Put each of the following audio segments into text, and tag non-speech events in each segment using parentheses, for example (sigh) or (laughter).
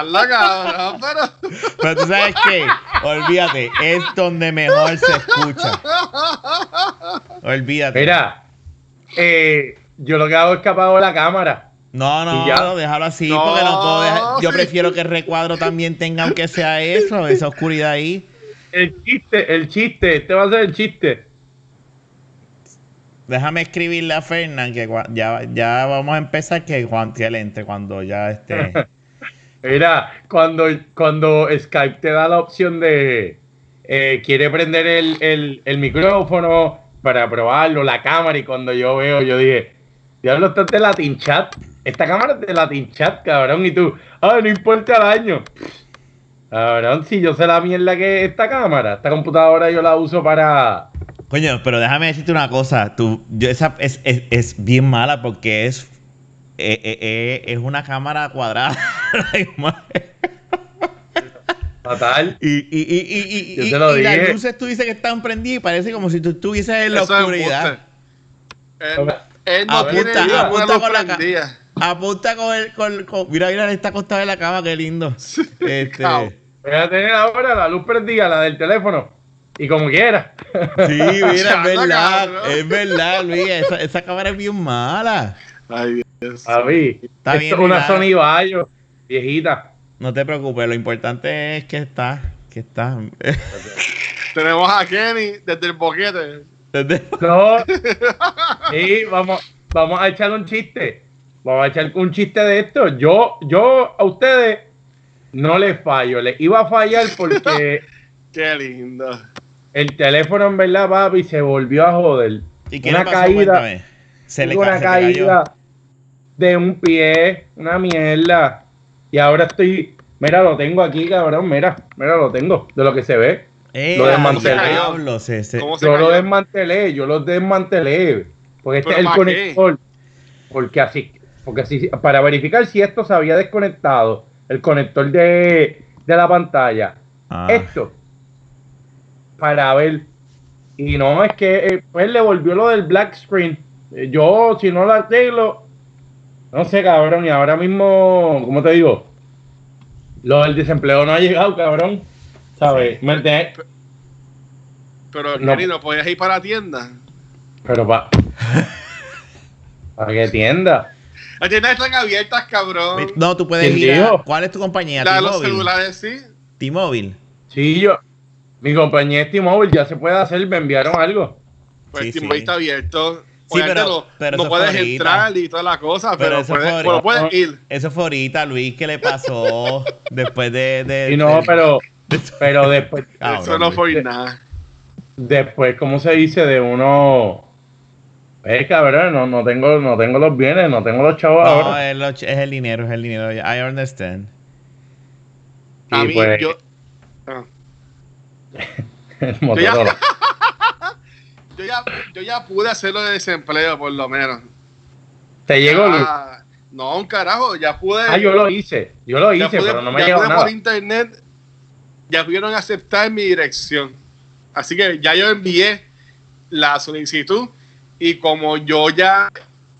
Hazla, cabrón, pero. Pero tú sabes qué, olvídate, es donde mejor se escucha. Olvídate. Mira, eh, yo lo que hago es que apago la cámara. No, no, no, déjalo así, No, porque no puedo dejar- Yo sí. prefiero que el recuadro también tenga, aunque sea eso, esa oscuridad ahí. El chiste, el chiste, este va a ser el chiste. Déjame escribirle a Fernán que ya, ya vamos a empezar que Juan que él entre cuando ya esté. (laughs) Mira, cuando, cuando Skype te da la opción de eh, quiere prender el, el- micrófono para probarlo, la cámara, y cuando yo veo, yo dije, diablo, esto es de Latin Chat. Esta cámara es de Latin Chat, cabrón, y tú, ah, no importa el año. Cabrón, si yo sé la mierda que es esta cámara, esta computadora yo la uso para. Coño, pero déjame decirte una cosa. Tú, esa es, es, es bien mala porque es, eh, eh, eh, es una cámara cuadrada. (laughs) la imagen. Fatal. y, y, y, y, y, Yo y- te lo y las luces tú dices que están prendidas y parece como si tú estuvieses en la Eso oscuridad. embuste. Él, él no Apunta, tiene ninguna apunta luz con la ca- prendida. Apunta con el. Con, con- mira, mira, él está acostado en la cama, qué lindo. Este. Voy a tener ahora la luz prendida, la del teléfono. Y como quiera. sí, mira, es (laughs) verdad. Es verdad, Luis. Esa, esa cámara es bien mala. Ay, Está bien, es una mira. Sony Vaio, viejita. No te preocupes, lo importante es que está. Que está. (laughs) Tenemos a Kenny desde el boquete. Desde- No. Sí, vamos, vamos a echar un chiste. Vamos a echar un chiste de esto. Yo, yo a ustedes no les fallo. Les iba a fallar porque (laughs) Qué lindo. el teléfono en verdad, papi, se volvió a joder. ¿Y qué una pasó? caída, Cuéntame. Se le una se cayó. De un pie, una mierda. Y ahora estoy, mira, lo tengo aquí, cabrón, mira, mira, lo tengo, de lo que se ve. Eh, Lo desmantelé. diablo, se- se- ¿Cómo se Yo lo desmantelé, yo lo desmantelé. Porque este es ¿Pero el conector. Porque así, porque así, para verificar si esto se había desconectado, el conector de, de la pantalla. Ah. Esto. Para ver. Y no, es que eh, pues le volvió lo del black screen. Yo, si no lo arreglo, no sé, cabrón. Y ahora mismo, ¿cómo te digo? Lo del desempleo no ha llegado, cabrón. ¿Sabes? Entiendes? Pero, No. Kenny, ¿no podías ir para la tienda? Pero pa. ¿Para qué tienda? Las tiendas están abiertas, cabrón. No, tú puedes ¿Quién ir a? ¿Cuál es tu compañía? La de los celulares, sí. T-Mobile. Sí, yo. Mi compañía es T-Mobile, ya se puede hacer, me enviaron algo. Pues Sí, T-Mobile sí. está abierto. Sí, pero- no, pero no eso puedes entrar y todas las cosas, Pero pero, eso puedes, ahorita. puedes ir. Eso fue ahorita, Luis, ¿qué le pasó (laughs) después de... de Y no, de- pero, (laughs) pero después, Ah, Eso bueno, no fue nada. después, ¿cómo se dice? De uno. Eh, cabrón, no, no tengo, no tengo los bienes, no tengo los chavos No, ahora. es, es el dinero, es el dinero. I understand. A Y mí, pues- yo, (laughs) ah, El Motorola. Yo, ya, yo ya pude hacerlo de desempleo, por lo menos. Te llegó, Luis. Ah, no, un carajo, ya pude. Ah, yo lo hice, yo lo hice, pude- pero no me llegó pude nada. por internet, ya pudieron aceptar mi dirección. Así que ya yo envié la solicitud y como yo ya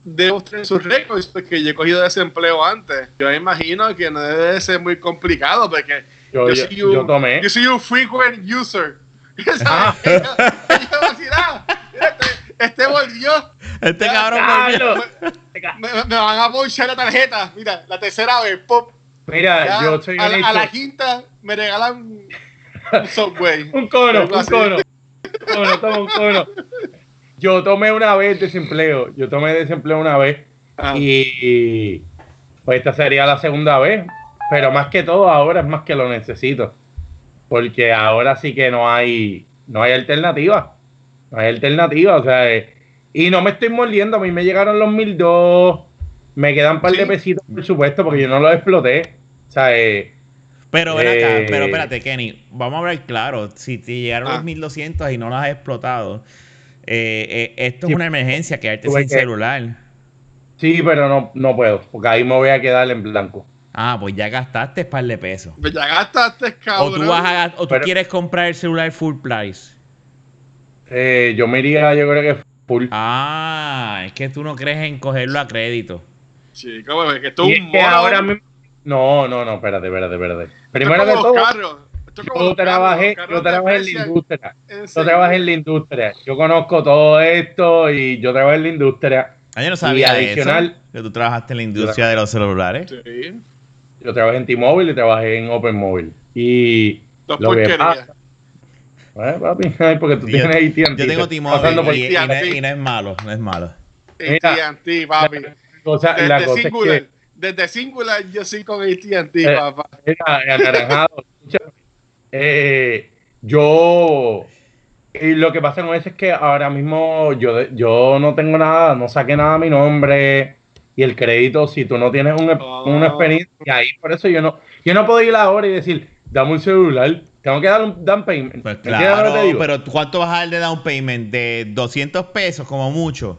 demostré sus récords, porque yo he cogido desempleo antes, yo imagino que no debe de ser muy complicado porque Yo, yo, yo, soy un, yo tomé. yo soy un frequent user. (laughs) Ah. Este, este volvió. Este Ya, cabrón volvió. Me, me- me van a ponchar la tarjeta. Mira, la tercera vez, pop. Mira, Ya, yo soy a, la, a la honesto. quinta me regalan un subway. (laughs) Un cono, un así. cono, toma un cono. Yo tomé una vez desempleo. Yo tomé desempleo una vez. Ah. Y pues esta sería la segunda vez. Pero más que todo ahora es más que lo necesito. Porque ahora sí que no hay, no hay alternativa. No hay alternativa. O sea, eh, y no me estoy mordiendo. A mí me llegaron los 1002. Me quedan un par de pesitos, por supuesto, porque yo no los exploté. O sea, eh, Pero ven acá, Eh. pero espérate, Kenny. Vamos a hablar claro. Si te llegaron Ah. los 1200 y no los has explotado, eh, esto Sí. es una emergencia, quedarte sin que- celular. sí, pero no, no puedo. Porque ahí me voy a quedar en blanco. Ah, pues ya gastaste un par de pesos. Pues ya gastaste, O cabrón. tú, vas a, o tú Pero- quieres comprar el celular full price. Eh, yo me iría, yo creo que full. Ah, es que tú no crees en cogerlo a crédito. Chico, pues, que Y es que ahora mismo, No, no, no, espérate, espérate, espérate. Esto es Primero como de los todo, carros. Esto es como yo trabajé, yo trabajé en la industria. Yo enseguida. trabajé en la industria. Yo conozco todo esto y yo trabajé en la industria. Ah, yo no sabía Y adicional- eso, que tú trabajaste en la industria de los celulares. Sí. Yo trabajé en T-Mobile y trabajé en Open Mobile. Y Dos lo que pasa, eh, papi, (laughs) porque tú Yo, tienes AT&T. yo tengo T-Mobile y, y no es, AT&T. y no es malo, no es malo. AT&T, papi. la Desde cosa es Singular. que- Desde Singular yo soy con AT&T, Eh, papá. Mira, anaranjado. (laughs) escúchame. Eh, yo. Y lo que pasa con eso es que ahora mismo yo, yo no tengo nada, no saqué nada a mi nombre. Y el crédito, si tú no tienes un- Oh. una experiencia ahí, por eso yo no, yo no puedo ir ahora y decir, dame un celular, tengo que dar un down payment. Pues ¿Me entiendes lo que claro, te digo? pero ¿cuánto vas a dar de down payment? De 200 pesos como mucho.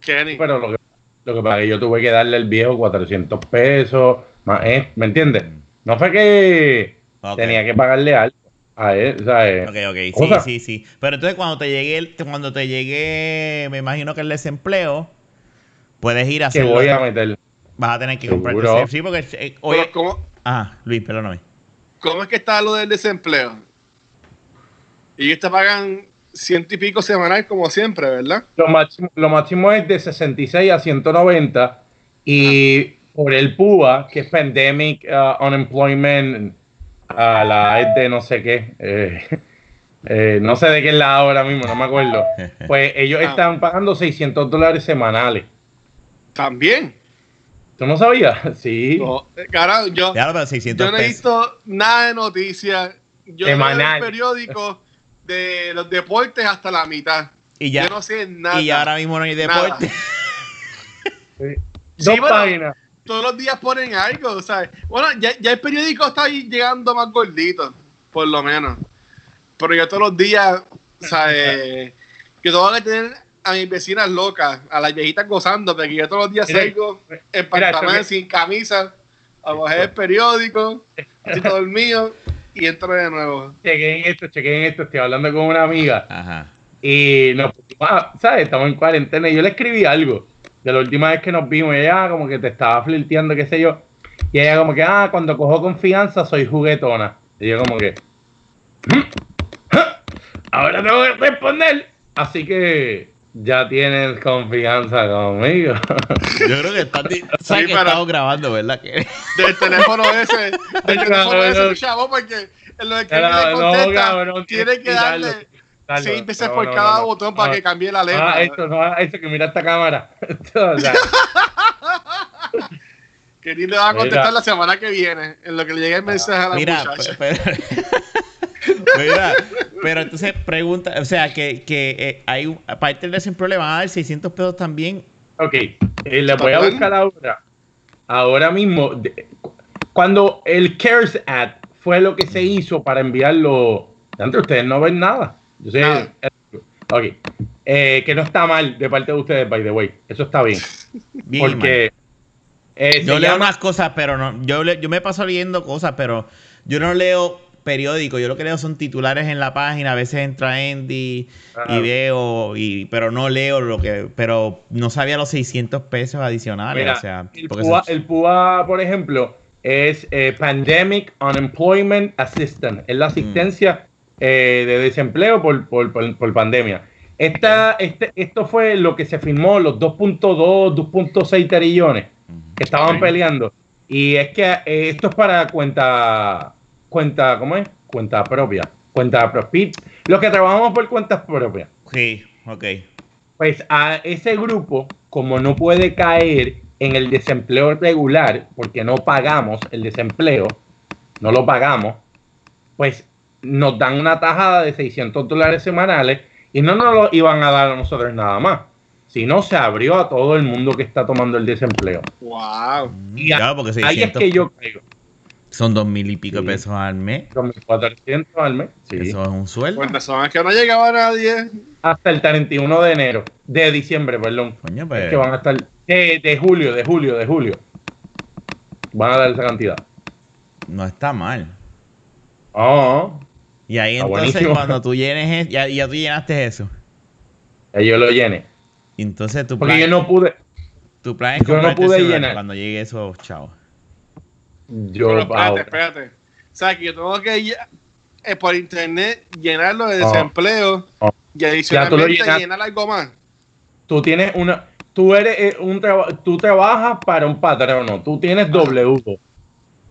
Kenny. Pero lo que, lo que pasa es que yo tuve que darle al viejo 400 pesos, más, ¿eh? ¿me entiendes? No fue que tenía que pagarle algo a él, ¿sabes? Ok, ok, sí, sí, sí. Pero entonces cuando te llegue, cuando te llegue, me imagino que el desempleo, puedes ir a que hacerlo. voy a meter. Vas a tener que Seguro. comprarte. Sí, porque eh, oye, Pero ¿cómo, ah, Luis, perdóname. ¿Cómo es que está lo del desempleo? Y ellos te pagan ciento y pico semanal como siempre, ¿verdad? Lo máximo, lo máximo es de 66 a 190 y por el PUA, que es Pandemic uh, Unemployment, a la es de no sé qué, eh, (laughs) eh, no sé de qué es la ahora mismo, no me acuerdo. (laughs) Pues ellos Ah. están pagando 600 dólares semanales. También. ¿Tú no sabías? (laughs) Sí. No, eh, carajo, yo, Ya lo pero 600 yo no he visto nada de noticias. Yo leo Semanal. el periódico de los deportes hasta la mitad. Y ya, yo no sé nada. y ahora mismo no hay deporte. (laughs) Sí. Sí, Dos bueno. páginas. Todos los días ponen algo, ¿sabes? Bueno, ya, ya el periódico está ahí llegando más gordito, por lo menos. Pero yo todos los días, ¿sabes? Yo tengo que tener a mis vecinas locas, a las viejitas gozando, porque yo todos los días salgo en esto sin camisa, a coger el periódico, así todo el mío, y entro de nuevo. Chequen esto, chequen esto. Estoy hablando con una amiga Ajá. y nos ¿sabes? Estamos en cuarentena y yo le escribí algo de la última vez que nos vimos. Y ella como que te estaba flirteando, qué sé yo. Y ella como que, ah, cuando cojo confianza soy juguetona. Y yo como que, ahora tengo que responder. Así que ya tienes confianza conmigo. Yo creo que está, (laughs) sabes que pero- estamos grabando, ¿verdad? Que- (laughs) Del teléfono ese, del (laughs) teléfono ese, chavo, porque en lo que Era- le no, contesta, cabrón, tiene que darle quitarlo. seis veces No, por no, cada no. botón para Ah, que cambie la letra. Ah, esto, no, eso que mira esta cámara. O sea, Que ni le va a contestar Mira. la semana que viene, en lo que le llegue el mensaje a la Mira, muchacha. pe- pero, Mira, pero entonces pregunta, o sea, que, que eh, hay un- aparte del desempleo le van a dar 600 pesos también. Ok, eh, le voy a buscar ahora. Ahora mismo, de- cuando el CARES Act fue lo que se hizo para enviarlo, antes ustedes no ven nada. Yo sé, Nada. ok, eh, que no está mal de parte de ustedes, by the way, eso está bien. Bien porque eh, Yo leo llama- unas cosas, pero no, yo, le- yo me paso leyendo cosas, pero yo no leo periódicos, yo lo que leo son titulares en la página, a veces entra Andy Ajá. y veo, y, pero no leo lo que, pero no sabía los 600 pesos adicionales, Mira, o sea, el, PUA, son- el PUA, por ejemplo, es eh, Pandemic Unemployment Assistance. Es la asistencia eh, de desempleo por, por, por- por pandemia. Esta, este, esto fue lo que se firmó, los 2.2, 2.6 trillones que estaban Ok. peleando. Y es que eh, esto es para cuenta, cuenta, ¿cómo es? Cuenta propia. Cuenta propia. Los que trabajamos por cuentas propias. Sí, ok. Pues a ese grupo, como no puede caer en el desempleo regular, porque no pagamos el desempleo, no lo pagamos, pues nos dan una tajada de 600 dólares semanales y no nos lo iban a dar a nosotros nada más, sino se abrió a todo el mundo que está tomando el desempleo. Wow. Y Claro, porque Ahí es 600 que yo caigo. Son dos mil y pico Sí. pesos al mes. 2.400 al mes. sí. Eso es un sueldo. Pues razón es que no llegaba nadie. Hasta el 31 de enero, de diciembre, perdón. Coño, Es pues, que van a estar de, de julio, de julio, de julio. Van a dar esa cantidad. no está mal. Ah, Y ahí Está entonces buenísimo. cuando tú llenes, es- ya, ya tú llenaste eso. ya yo lo llené. Entonces tu Porque plan, yo no pude. tu plan es yo no pude llenar. cuando llegue eso, chao. Yo Pero espérate, ahora. espérate. O sea, que yo tengo que ya- eh, por internet llenarlo de Oh. desempleo Oh. y adicionalmente llenar algo más. Tú tienes una, tú eres eh, un tú trabajas para un patrono, tú tienes W2.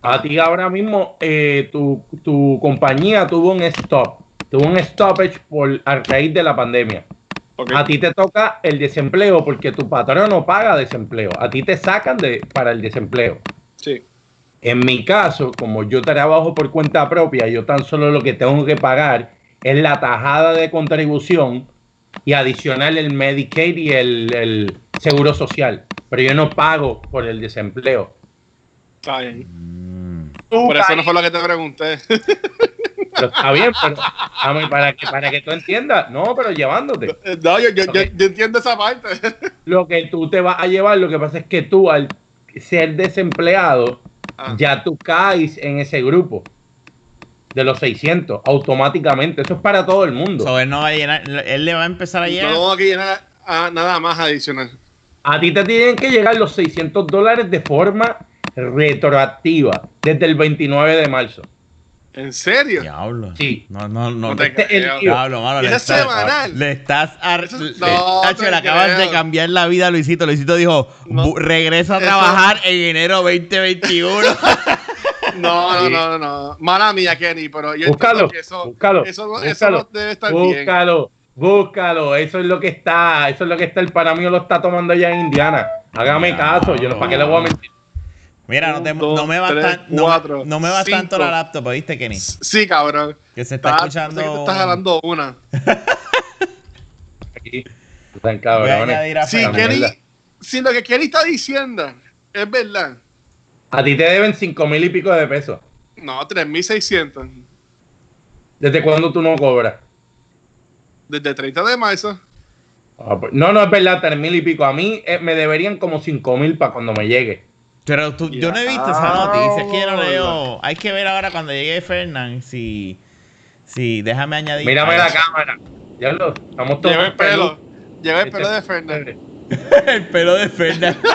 A ti ahora mismo eh, tu, tu compañía tuvo un stop, tuvo un stoppage por a raíz de la pandemia. A ti te toca el desempleo porque tu patrono paga desempleo. A ti te sacan de, para el desempleo. Sí. En mi caso, como yo trabajo por cuenta propia, yo tan solo lo que tengo que pagar es la tajada de contribución y adicional el Medicaid y el, el seguro social. Pero yo no pago por el desempleo. Está bien. Mm. Por eso no fue lo que te pregunté. pero está bien, pero a mí, para, que, para que tú entiendas. No, pero llevándote. no, yo, yo, yo entiendo esa parte. Lo que tú te vas a llevar, lo que pasa es que tú al ser desempleado, Ah. ya tú caes en ese grupo de los 600 automáticamente. Eso es para todo el mundo. So, él no va a llenar, él le va a empezar a No llenar. tengo que llenar ah, nada más adicional. A ti te tienen que llegar los 600 dólares de forma retroactiva desde el 29 de marzo. ¿En serio? Diablo. Sí. No, no, no. No te Este es el. Diablo, mano. ¿Y Le esa es estás, semanal? le estás. ar- Eso es- le, no le acabas de cambiar la vida a Luisito. Luisito dijo: No. "Bu- regresa a Eso- trabajar en enero 2021. (laughs) (laughs) No, no, no, no. Mala mía, Kenny, pero yo Búscalo, que eso, búscalo, eso, no- eso búscalo, no debe estar bien. Búscalo, búscalo. Eso es lo que está, eso es lo que está. El para mí lo está tomando ya en Indiana. Hágame caso. Yo no, ¿para qué le voy a mentir? Mira, no, te- Un, dos, no me va tres, tan- no, cuatro, no me va tanto la laptop, ¿viste, Kenny? Sí, cabrón. Que se está Está- escuchando. que te estás jalando una. (laughs) Aquí. Están cabrones. Sí. Kenny, si lo que Kenny está diciendo es verdad. A ti te deben cinco mil y pico de pesos. No, 3.600. ¿Desde cuándo tú no cobras? Desde 30 de marzo. Ah, pues, No, no es verdad, tres mil y pico. A mí eh, me deberían como cinco mil para cuando me llegue. Pero tú, yo no he visto esa noticia, es que yo no leo. Hay que ver ahora cuando llegue Fernán si. Si, déjame añadir. Mírame la cámara. Ya lo, estamos todos Lleva el pelo. Lleva el Este- pelo de Fernández. (laughs) El pelo de Fernán. (laughs)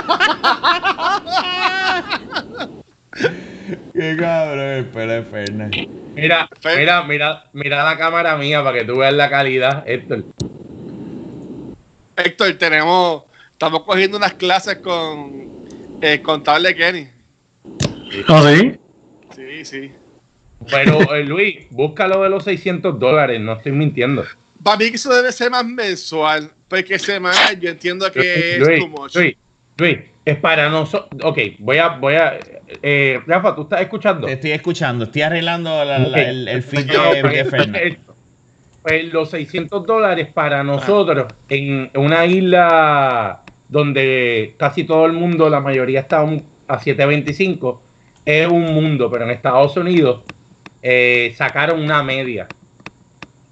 Qué cabrón, el pelo de Fernán. Mira, Fer- mira, mira, mira la cámara mía para que tú veas la calidad, Héctor. Héctor, tenemos. Estamos cogiendo unas clases con el contable Kenny. ¿Oh, sí? Sí, sí. Pero eh, Luis, búscalo de los 600 dólares, no estoy mintiendo. Para mí que eso debe ser más mensual. Porque semanal yo entiendo que es Luis, too much. Luis, Luis, es para nosotros. Ok, voy a, voy a. eh, Rafa, ¿tú estás escuchando? Te estoy escuchando, estoy arreglando la- la- Ok. el, el feed de, de Fernán. Pues los 600 dólares para nosotros en una isla donde casi todo el mundo, la mayoría está un- a 725, es un mundo, pero en Estados Unidos eh, sacaron una media.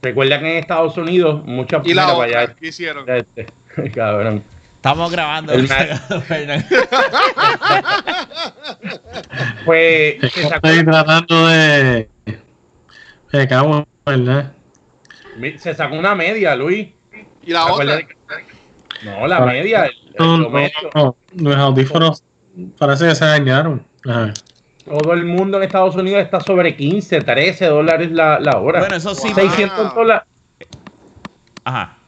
Recuerda que en Estados Unidos muchas Y la otra, ¿qué hicieron? este, (laughs) cabrón. Estamos grabando. El. (laughs) Pues (laughs) Es que estoy tratando de. Me cago, ¿verdad? se sacó una media, Luis. Y la otra. que- No, la media. el- el No, no, promedio. no, Los audífonos parece que se dañaron. Todo el mundo en Estados Unidos está sobre 15, 13 dólares la, la hora. Bueno, eso sí. Wow. 600 dólares. Ajá.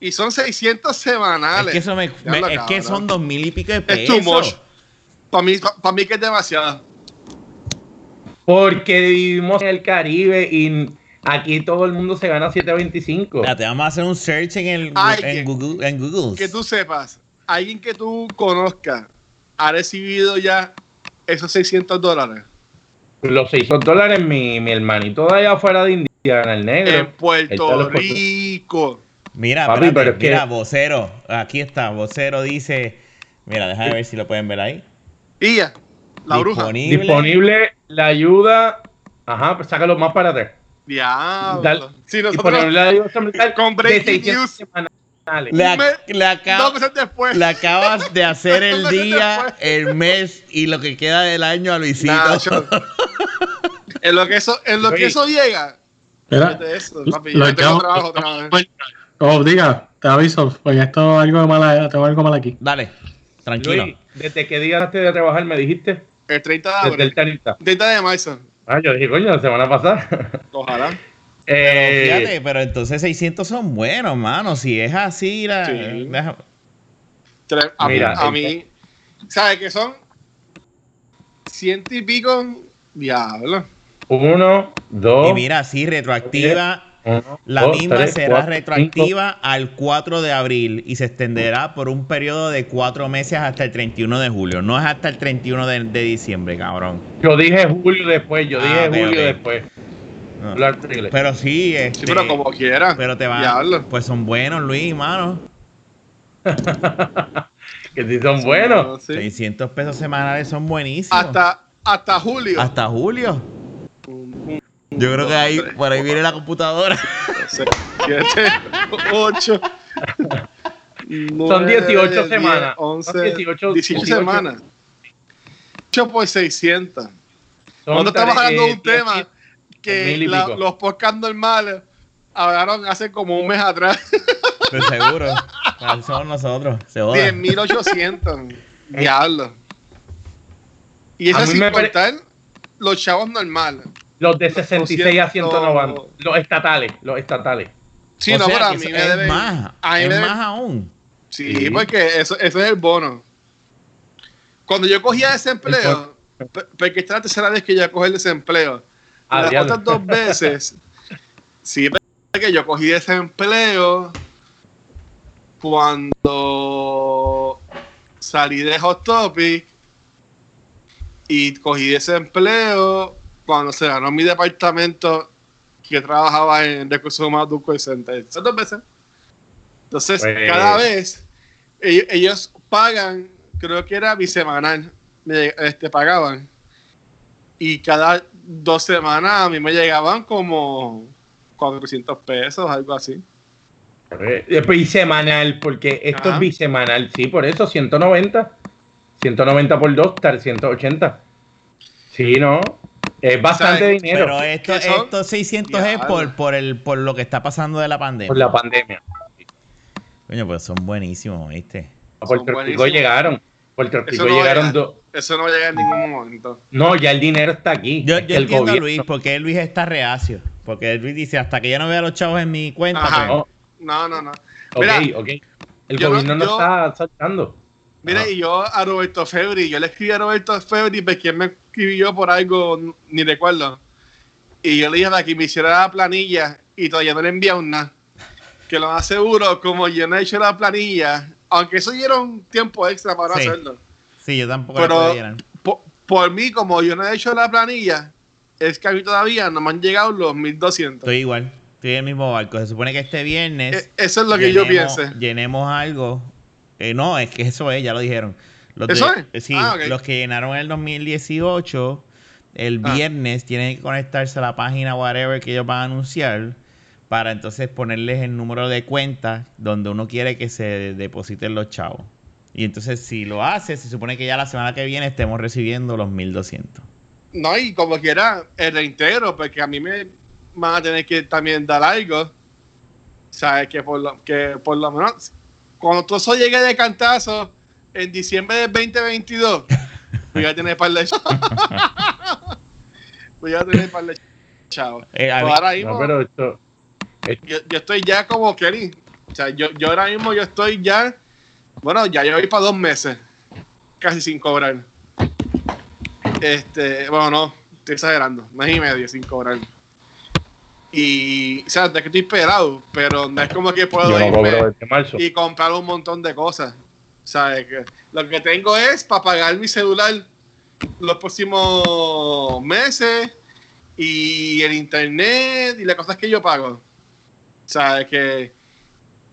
Y son 600 semanales. Es que, eso me, es que son dos mil y pico de Es too much. pesos. Para mí, para mí que es demasiado. Porque vivimos en el Caribe y aquí todo el mundo se gana 725. Espérate, vamos a hacer un search en, el, Ay, en, que- Google, en Google. Que tú sepas, alguien que tú conozcas ha recibido ya esos 600 dólares Los 600 dólares, mi, mi hermanito de allá afuera de Indiana, el negro. en te Puerto. Rico. Mira, Papi, espérate, pero es que- mira, vocero. Aquí está, vocero dice. Mira, déjame ver si lo pueden ver ahí. Y ya, la bruja. Disponible. Disponible la ayuda. Ajá, pues sácalo más para atrás. Diablo. Dale. Sí, nosotros Con breaking 600 news. Le, ac- Me- le acab- le acabas de (laughs) hacer el día, el mes y lo que queda del año a Luisito. Nacho. (laughs) en lo que eso, en lo que Oye. eso llega. Mira, eso, papi, yo tengo acabo- trabajo otra vez. Oh, diga, te aviso, porque esto es algo mal, tengo algo mal aquí. Dale, tranquilo. Luis, desde qué día antes de trabajar me dijiste? El 30 de Desde abril. el 30. 30 de marzo. Ah, yo dije, coño, la semana pasada. (laughs) Ojalá. Eh, Fíjate, pero entonces 600 son buenos, mano. Si es así, la, Sí. deja- A, Mira, a el- mí, ¿sabes qué son? Ciento y pico. Diablo. uno, dos. y mira, sí, retroactiva. Uno, La dos, misma tres, será cuatro, retroactiva al 4 de abril y se extenderá por un periodo de cuatro meses hasta el 31 de julio. No es hasta el 31 de, de diciembre, cabrón. Yo dije julio después, yo Ah, dije ok, julio después. No. Pero sí, este, Sí, pero como quiera. pero te va. Diablo. Pues son buenos, Luis, mano. (laughs) que si son buenos. Sí. 600 pesos semanales son buenísimos. Hasta, hasta julio. Hasta julio. Yo creo que ahí, por ahí viene la computadora. seis, (laughs) siete, ocho. Son 18 semanas. 11, Son 18 18, 18 semanas. 8 por 600. Son Nosotros estamos hablando de eh, un tema que la- los podcasts normales hablaron hace como un mes atrás. (laughs) De seguro. (laughs) Así Somos nosotros. Se joda. 10.800. Diablo. Y eso sin contar los chavos normales. Los de 66 a 190. 200. Los estatales. Los estatales. Sí, O no, sea, pero a que mí me es deben- más. a mí es me más aún. Sí, Sí. porque eso, eso es el bono. Cuando yo cogía desempleo, porque esta es la tercera vez que yo cojo el desempleo. Ah, Las diablo. otras dos (laughs) veces, sí, porque yo cogí desempleo cuando salí de Hot Topic y cogí desempleo cuando se ganó mi departamento que trabajaba en recursos humanos de un call center. Esas dos veces. Entonces, Pues- cada vez ellos, ellos pagan, creo que era bisemanal, me, este, pagaban. Y cada dos semanas a mí me llegaban como 400 pesos, algo así. Eh, pues, porque esto Ajá. es bisemanal. Sí, por eso 190. 190 por 2, 380. Sí, ¿no? Es bastante dinero Pero esto, estos 600 es por, por, el, por lo que está pasando de la pandemia. por la pandemia. Coño, pues son buenísimos, ¿viste? A Son Puerto Rico buenísimos. llegaron. Puerto Rico Eso no llegaron llega. dos. Eso no llega en ningún momento. No, ya el dinero está aquí. Yo, Es yo que el entiendo a gobierno- Luis, porque Luis está reacio. Porque Luis dice, hasta que yo no vea los chavos en mi cuenta, Ajá. pues, No, No, no, no. ok, Mira, ok. El gobierno no, yo- está saltando. Mira, Ajá. y yo a Roberto Febri, yo le escribí a Roberto Febri, porque quien me escribió por algo, ni recuerdo. Y yo le dije para que me hiciera la planilla y todavía no le envié nada. Que lo más seguro, como yo no he hecho la planilla, aunque eso dieron tiempo extra para Sí. hacerlo. sí, yo tampoco Pero- pudieran. Por, por mí, como yo no he hecho la planilla, es que a mí todavía no me han llegado los 1200. Estoy igual, estoy en el mismo barco. Se supone que este viernes E- Eso es lo que yo llenemos- piense. Llenemos algo. Eh, no, es que eso es, ya lo dijeron. Los ¿Eso de- es? Sí, Ah, los que llenaron el 2018, el Ah. viernes tienen que conectarse a la página whatever que ellos van a anunciar para entonces ponerles el número de cuenta donde uno quiere que se depositen los chavos. Y entonces si lo hace, se supone que ya la semana que viene estemos recibiendo los 1200. No, y como quiera, el reintegro, porque a mí me van a tener que también dar algo. ¿Sabes? Que por lo, que por lo menos, cuando todo eso llegue de cantazo en diciembre del 2022, voy a tener par de (laughs) Voy a tener par de chavos. Eh, Pues ahora mismo, No, pero esto. yo, yo estoy ya como Kelly. O sea, yo, yo ahora mismo yo estoy ya. Bueno, ya yo voy para dos meses. Casi sin cobrar. Este, bueno, no, estoy exagerando. Mes y medio sin cobrar. Y, o sea, de que estoy pelado, pero no es como que puedo no irme marzo. y comprar un montón de cosas. ¿Sabes? Lo que tengo es para pagar mi celular los próximos meses y el internet y las cosas que yo pago. ¿Sabes? Que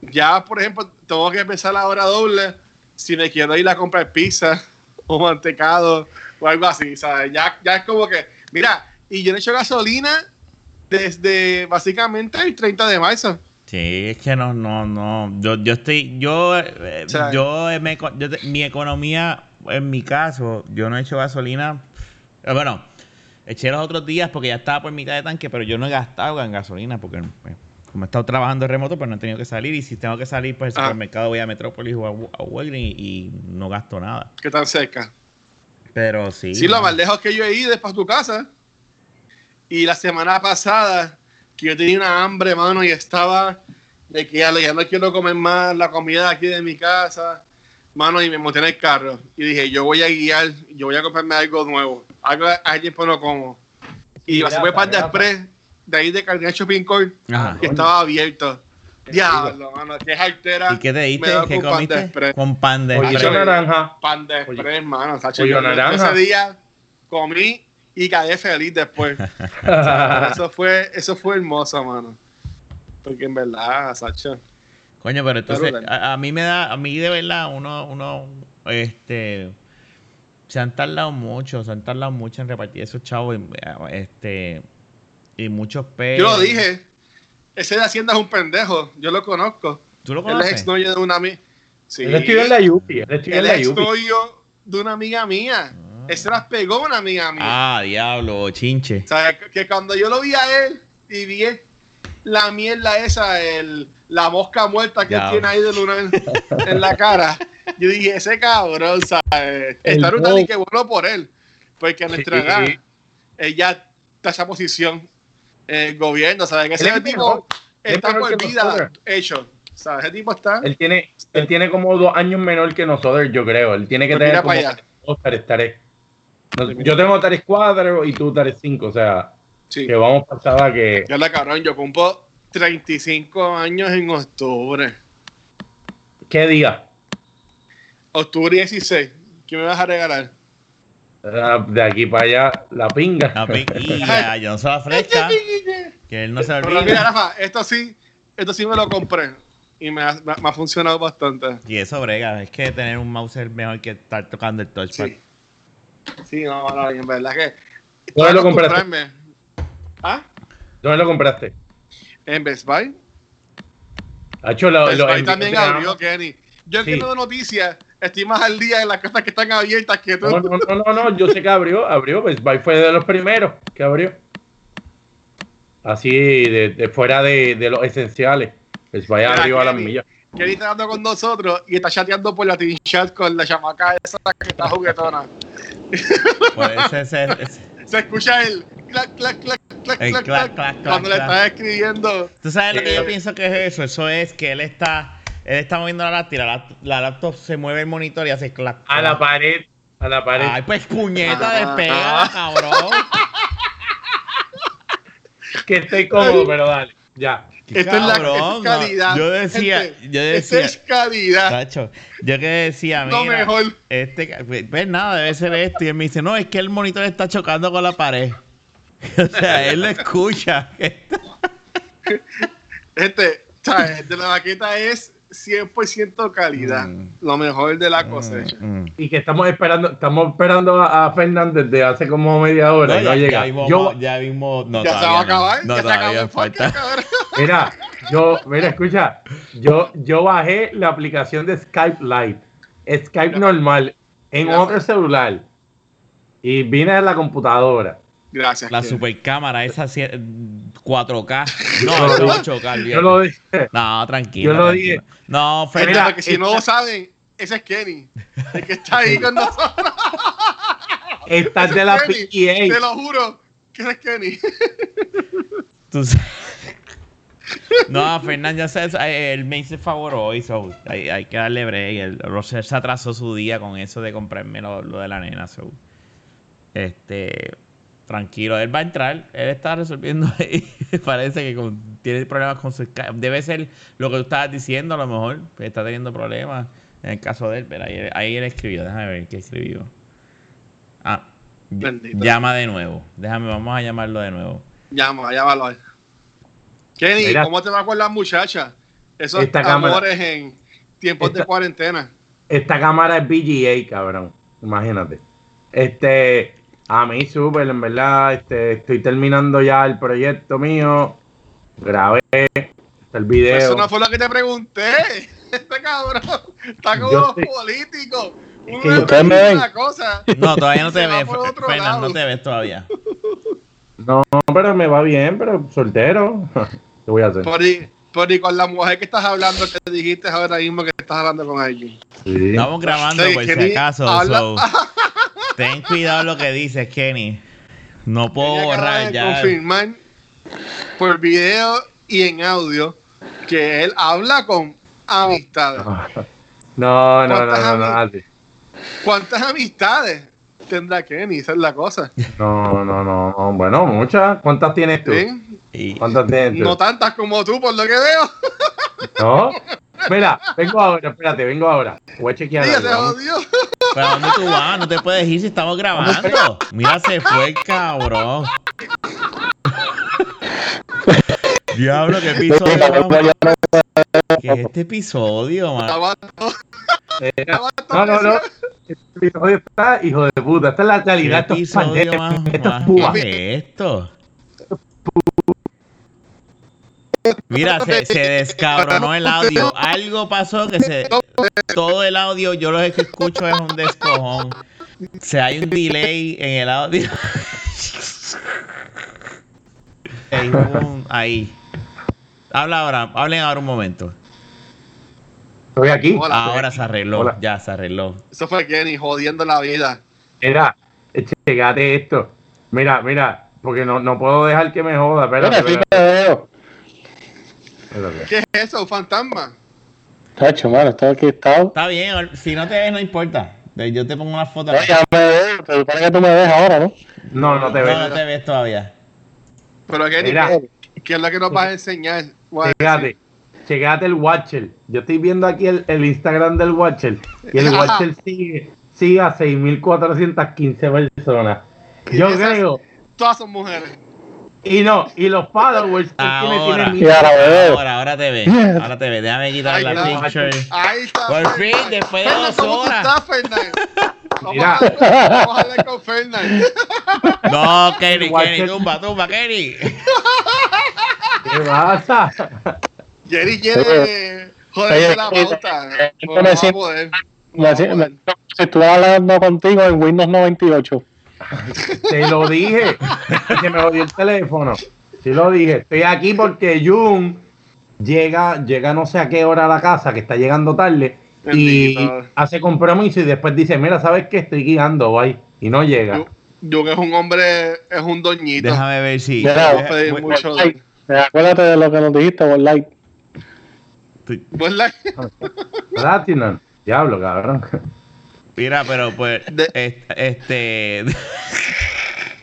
ya, por ejemplo, tengo que empezar la hora doble si me quiero ir a comprar pizza (laughs) o mantecado o algo así. ¿Sabes? Ya, ya es como que, mira, y yo no he hecho gasolina desde básicamente el 30 de marzo. Sí, es que no, no, no. Yo, yo estoy, yo, eh, O sea, yo, eh, me co- yo te- mi economía, en mi caso, yo no he hecho gasolina. eh, Bueno, eché los otros días porque ya estaba por mitad de tanque, pero yo no he gastado en gasolina porque eh, como he estado trabajando remoto, pues no he tenido que salir. Y si tengo que salir, pues al Ah. supermercado voy a Metrópolis o a, a Walgreens y, y no gasto nada. que tan cerca. Pero sí. Sí, lo más lejos que yo he ido es para tu casa. Y la semana pasada, que yo tenía una hambre, mano, y estaba de que ya, ya no quiero comer más la comida de aquí de mi casa, mano, y me monté en el carro. Y dije, yo voy a guiar, yo voy a comprarme algo nuevo. Algo a tiempo no como. Y Sí, pasé por el pan express de ahí de Cardinal Shopping Court, Ajá. que estaba abierto. Diablo, mano, qué altera. ¿Y qué te diste? ¿Qué Con pan de comiste? express. Con pan de express. naranja. Pan de express, mano. Pollo naranja. Ese día comí y quedé feliz después. (laughs) eso fue eso fue hermoso, mano. Porque en verdad, Sacho. Coño, pero entonces, a, a mí me da, a mí de verdad, uno, uno, este, se han tardado mucho, se han tardado mucho en repartir esos chavos, y, este, y muchos pesos. Yo lo dije. Ese de Hacienda es un pendejo. Yo lo conozco. ¿Tú lo Él es conoces? exnovio de una amiga. Sí. Él estudió en la Yupi. Él estudió en Él es la Yupi. exnovio de una amiga mía. Ah. Ese las pegó una amiga mía. Ah, diablo, chinche. O sea, que- que cuando yo lo vi a él y vi la mierda esa, el, la mosca muerta que él tiene ahí de luna en, en la cara, yo dije, ese cabrón, ¿sabes? El Está brutal y Bob. qué bueno por él. Porque a nuestra Sí. edad, ella está en esa posición, el gobierno, ¿sabes? Que ese es tipo es está por que vida hecho. ¿Sabes? Ese tipo está. Él tiene, él tiene como dos años menor que nosotros, yo creo. Él tiene que Pues tener mira como para allá. No, yo tengo tares cuatro y tú tares cinco, o sea, Sí. que vamos pasada que... Ya la cabrón, yo cumplo 35 años en octubre. ¿Qué día? Octubre 16. ¿Qué me vas a regalar? Ah, De aquí para allá, la pinga. La piquilla, (laughs) yo no se la fresca, que él no se Pero mira. Rafa, esto sí, esto sí me lo compré. Y ha- me ha funcionado bastante. Y eso brega, es que tener un mouse es mejor que estar tocando el touchpad. Sí. Sí, no, no, en verdad que. ¿Dónde lo compraste? comprarme. ¿Ah? ¿Dónde lo compraste? En Best Buy. Hacho, lo, Best lo Buy también de abrió. Kenny. Yo Sí. no de noticias, estoy más al día en las cosas que están abiertas que tú. No, no, no, no, no, yo sé que abrió, abrió, Best Buy fue de los primeros que abrió. Así, de, de fuera de, de los esenciales. Best Buy Mira, abrió a las millas. Kenny está hablando con nosotros y está chateando por la Team Chat con la chamaca esa que está juguetona. Pues ese, ese- ese- Se escucha el clac, clac, clac, clac, El clac, clac, clac, clac, cuando le estás escribiendo. ¿Tú sabes lo que Eh, yo pienso que es eso? Eso es que él está, él está moviendo la laptop y la, la laptop se mueve el monitor y hace clac. A la pared, a la pared. Ay, pues puñeta, Ah. despega, cabrón. (laughs) que estoy cómodo, pero dale, ya. Esto es, la, esto es calidad. no. Yo decía- yo Esto decía- es calidad. Tacho, yo que decía, mira, mejor. este, ca- pues nada, debe ser esto. Y él me dice, no, es que el monitor está chocando con la pared. (laughs) o sea, él lo escucha. Este, ¿sabes? De la maqueta es 100% calidad. Mm. Lo mejor de la cosecha. Mm, mm. Y que estamos esperando, estamos esperando a, a Fernández desde hace como media hora. No, y no ya, llega. ya vimos, yo, ya vimos, no, ya se va a acabar. No, ya se acabó falta. (laughs) mira, yo, mira, escucha, yo, yo bajé la aplicación de Skype Lite, Skype Ya. normal, en Ya. otro celular. Y vine a la computadora. Gracias. La Kenny. super cámara, esa sie- 4K. (laughs) Yo No, lo no, dije. 8K. Yo lo dije. No, tranquilo. Yo lo tranquilo. dije. No, Gente, Fernández. porque si no lo saben, ese es Kenny. El que está ahí con nosotros. (laughs) Estás Ese de la Kenny. PGA. Te lo juro. Que ese es Kenny. (laughs) Tú sabes. No, Fernández, ya sabes, eh, él me hizo el favor hoy, so, hay, hay que darle break. El Roser se atrasó su día con eso de comprarme lo, lo de la nena. So. Este, tranquilo, él va a entrar, él está resolviendo (laughs) ahí. Parece que con- tiene problemas con su. Debe ser lo que tú estabas diciendo, a lo mejor, que está teniendo problemas en el caso de él. Pero ahí, ahí él escribió, déjame ver qué escribió. Ah, Bendito. llama de nuevo. Déjame, vamos a llamarlo de nuevo. Llama, llámalo. Kenny, Mira. ¿cómo te va con las muchachas? Esos Esta cámara- amores en tiempos de cuarentena. Esta cámara es VGA, cabrón. Imagínate. Este, a mí súper, en verdad, este, estoy terminando ya el proyecto mío. Grabé el video. Eso no fue lo que te pregunté. (laughs) Este cabrón está como Yo los sé. políticos. Es que ustedes me ven. cosa. No, todavía no te ves, no te ves todavía. No, pero me va bien, pero soltero. (laughs) ¿Qué voy a hacer? Por y, por y con la mujer que estás hablando, que dijiste ahora mismo que estás hablando con alguien. Sí. Estamos grabando Sí, por si acaso. habla- so, (laughs) Ten cuidado lo que dices, Kenny. No puedo Ella acaba borrar de ya. confirmar por video y en audio que él habla con amistades. No, no, no, ¿Cuántas no, no, así. ¿Cuántas amistades tendrá Kenny? Esa es la cosa. no, no, no, no. Bueno, muchas. ¿Cuántas tienes tú? ¿Sí? ¿Cuántas tienes tú? No tantas como tú, por lo que veo. ¿No? Mira, vengo ahora, espérate, vengo ahora. Voy a chequear. Ella algo. ¿Pero dónde tú vas? No te puedes ir si estamos grabando. Mira, se fue el cabrón. Diablo, qué episodio. ¿Qué es este episodio, man? Eh, No, no, no. Este episodio está, hijo de puta. Esta es la ¿Qué realidad. Es episodio más, más-. ¿Qué es esto? Mira, se, se descabronó el audio. Algo pasó que se. Todo el audio, yo lo que escucho es un descojón. O sea, hay un delay en el audio. (laughs) Hay un- ahí. Habla ahora, hablen ahora un momento. Estoy aquí. Hola. Ahora se arregló, Hola. ya se arregló. Eso fue Kenny jodiendo la vida. Mira, checate esto. Mira, mira, porque no, no puedo dejar que me joda. Espérate, Mira, espérate. ¿Qué es eso? ¿Un fantasma? Tacho, mano, estoy aquí estado. Está bien, si no te ves, no importa. Yo te pongo una foto. Ya, ya me veo, se supone que tú me ves ahora, ¿no? No, no te No, veo. no te ves todavía. Pero Kenny, Mira. ¿qué, es lo que nos vas a enseñar? Decir. checate el Watcher. Yo estoy viendo aquí el, el Instagram del Watcher. Y el Ajá. (laughs) Watcher sigue, sigue a 6.415 personas. Yo Esas- creo. Todas son mujeres. Y no, y los followers que tiene, Ahora. Y ahora me veo. Ahora, ahora te ves. Ahora te ves. Déjame quitar Ahí la está. picture. Ahí está. Por Fernan. fin, después de dos ¿cómo horas. estás, Fernan? Vamos, Mira. a hablar con- vamos a hablar con Fernan. No, Kenny, Igual Kenny, que- tumba, tumba, Kenny. ¿Qué pasa? Jerry quiere joderse la pauta. eh, No me vamos a siento- poder. Me si- me- si estuve hablando contigo en Windows 98. (laughs) Te lo dije. Se me jodió el teléfono. Sí lo dije. Estoy aquí porque Jun llega, llega no sé a qué hora a la casa, que está llegando tarde, y hace compromiso y después dice, mira, ¿sabes qué? Estoy guiando, bye. Y no llega. Que es un hombre, es un doñito. Déjame ver si. Mira, Vamos a deja- pedir mucho de- Like, acuérdate de lo que nos dijiste por like. Pues la- Platinum. Diablo, cabrón. Mira, pero pues. De- Este.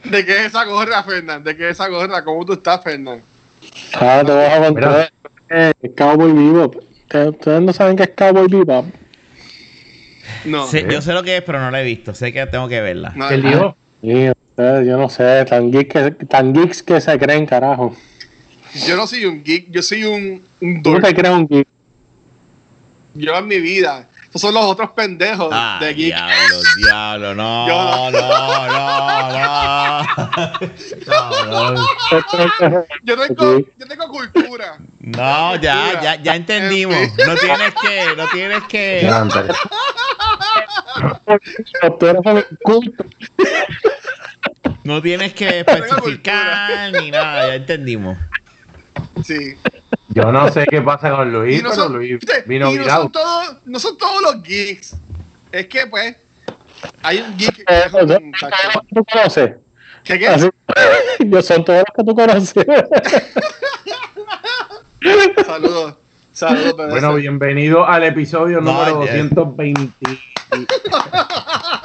¿De qué es esa gorra, Fernan? ¿De qué es esa gorra? ¿Cómo tú estás, Fernan? Ah, te vas a contar. Eh, Cowboy Bebop. ¿Ustedes ustedes no saben qué es Cowboy Bebop? No. yo sé lo que es, pero no la he visto. Sé que tengo que verla. no, ustedes, yo no sé, tan geeks que, tan geeks que se creen, carajo. Yo no soy un geek, yo soy un, un dork. te crees un geek. Yo en mi vida. Esos son los otros pendejos Ah, de geek. diablo, diablo, no, (laughs) Yo no, no, no. No, (laughs) Yo tengo, yo tengo cultura. No, ya, ya, ya entendimos. No tienes que, no tienes que. No tienes que especificar ni nada, ya entendimos. Sí. Yo no sé qué pasa con Luis, Y no pero son, Luis vino y no son todos, no son todos los geeks. Es que pues hay un geek que Eh, es un ¿Todos los que tú conoces? ¿Qué, qué? Así- (laughs) yo son todos los que tú conoces. (laughs) Saludos. Saludos, bebé. Bueno, bienvenido al episodio No, número ya. 220.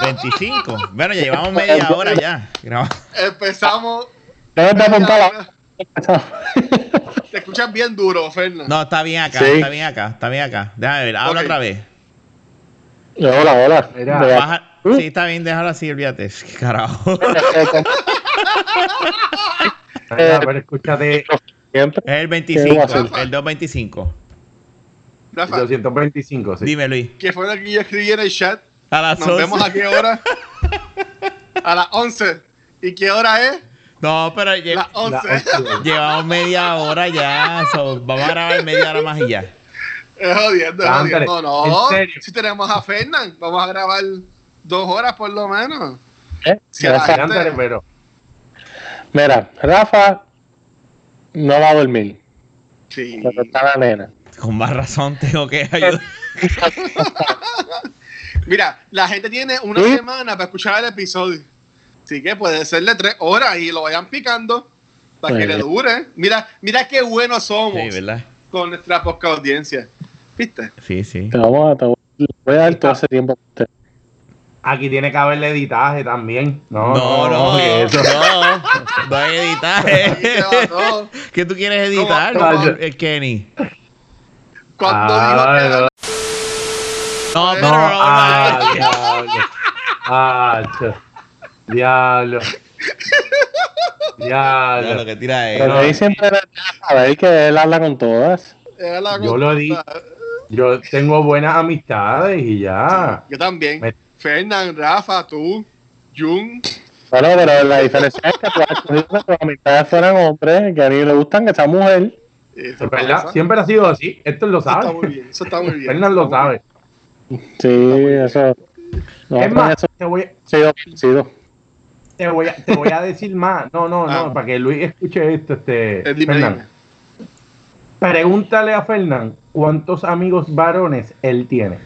25. (laughs) Bueno, ya llevamos media hora ya. Empezamos. Debes de apuntar la- (laughs) Te escuchas bien duro, Fernan. No, está bien acá, Sí. está bien acá, está bien acá. Déjame ver, habla otra vez. Hola, hola. Mira, Baja- Sí, está bien, déjalo así, olvídate. (laughs) ¿Qué carajo? (laughs) Mira, pero escúchate, Siempre. Es el ¿Qué voy a 25, hacer? el 225. Rafa, 225, sí. Dime, Luis. ¿qué fue lo que yo escribí en el chat? A las Nos 11. vemos a qué hora. A las 11. ¿Y qué hora es? No, pero lle- Las La 11. hostia. llevamos media hora ya. so, vamos a grabar media hora más y ya. Es jodiendo, es jodiendo. No, en serio. si tenemos a Fernan, vamos a grabar dos horas por lo menos. ¿Eh? La gente- Ándale, pero Mira, Rafa no va a dormir. Sí. Pero está la nena. Con más razón tengo que ayudar. (laughs) Mira, la gente tiene una ¿Sí? semana para escuchar el episodio. Así que puede ser de tres horas y lo vayan picando para que le dure. Mira, mira qué buenos somos con nuestra poca audiencia. ¿Viste? Sí, sí. Te vamos a, te voy a dar todo ese tiempo. Aquí tiene que haberle editaje también. No, No, no, eso- no. No hay editaje. ¿Qué tú quieres editar, ¿Cómo? ¿Cómo? el Kenny? Cuando Ah, dijo que- no. No, pero No, no, ah, no. (laughs) diablo. Diablo. Que tira es. Pero ahí siempre deja saber que él habla con todas. Yo lo di. Yo tengo buenas amistades y ya. Yo también. Me- Fernán, Rafa, tú, Jun. Bueno, pero la diferencia es que tú has escogido que tus amistades fueran hombres, que a mí le gustan que sea mujer. Eso Es verdad, siempre ha sido así. Esto lo Eso está sabe. muy bien. Eso está muy bien. Fernan lo sabe. Sí, eso. No, Es más, eso te voy, sido vencido. Te voy, a, te voy a decir más. No, no, no, Ah. para que Luis escuche esto. Este, Eh, dime, Fernan. dime. Pregúntale a Fernán cuántos amigos varones él tiene.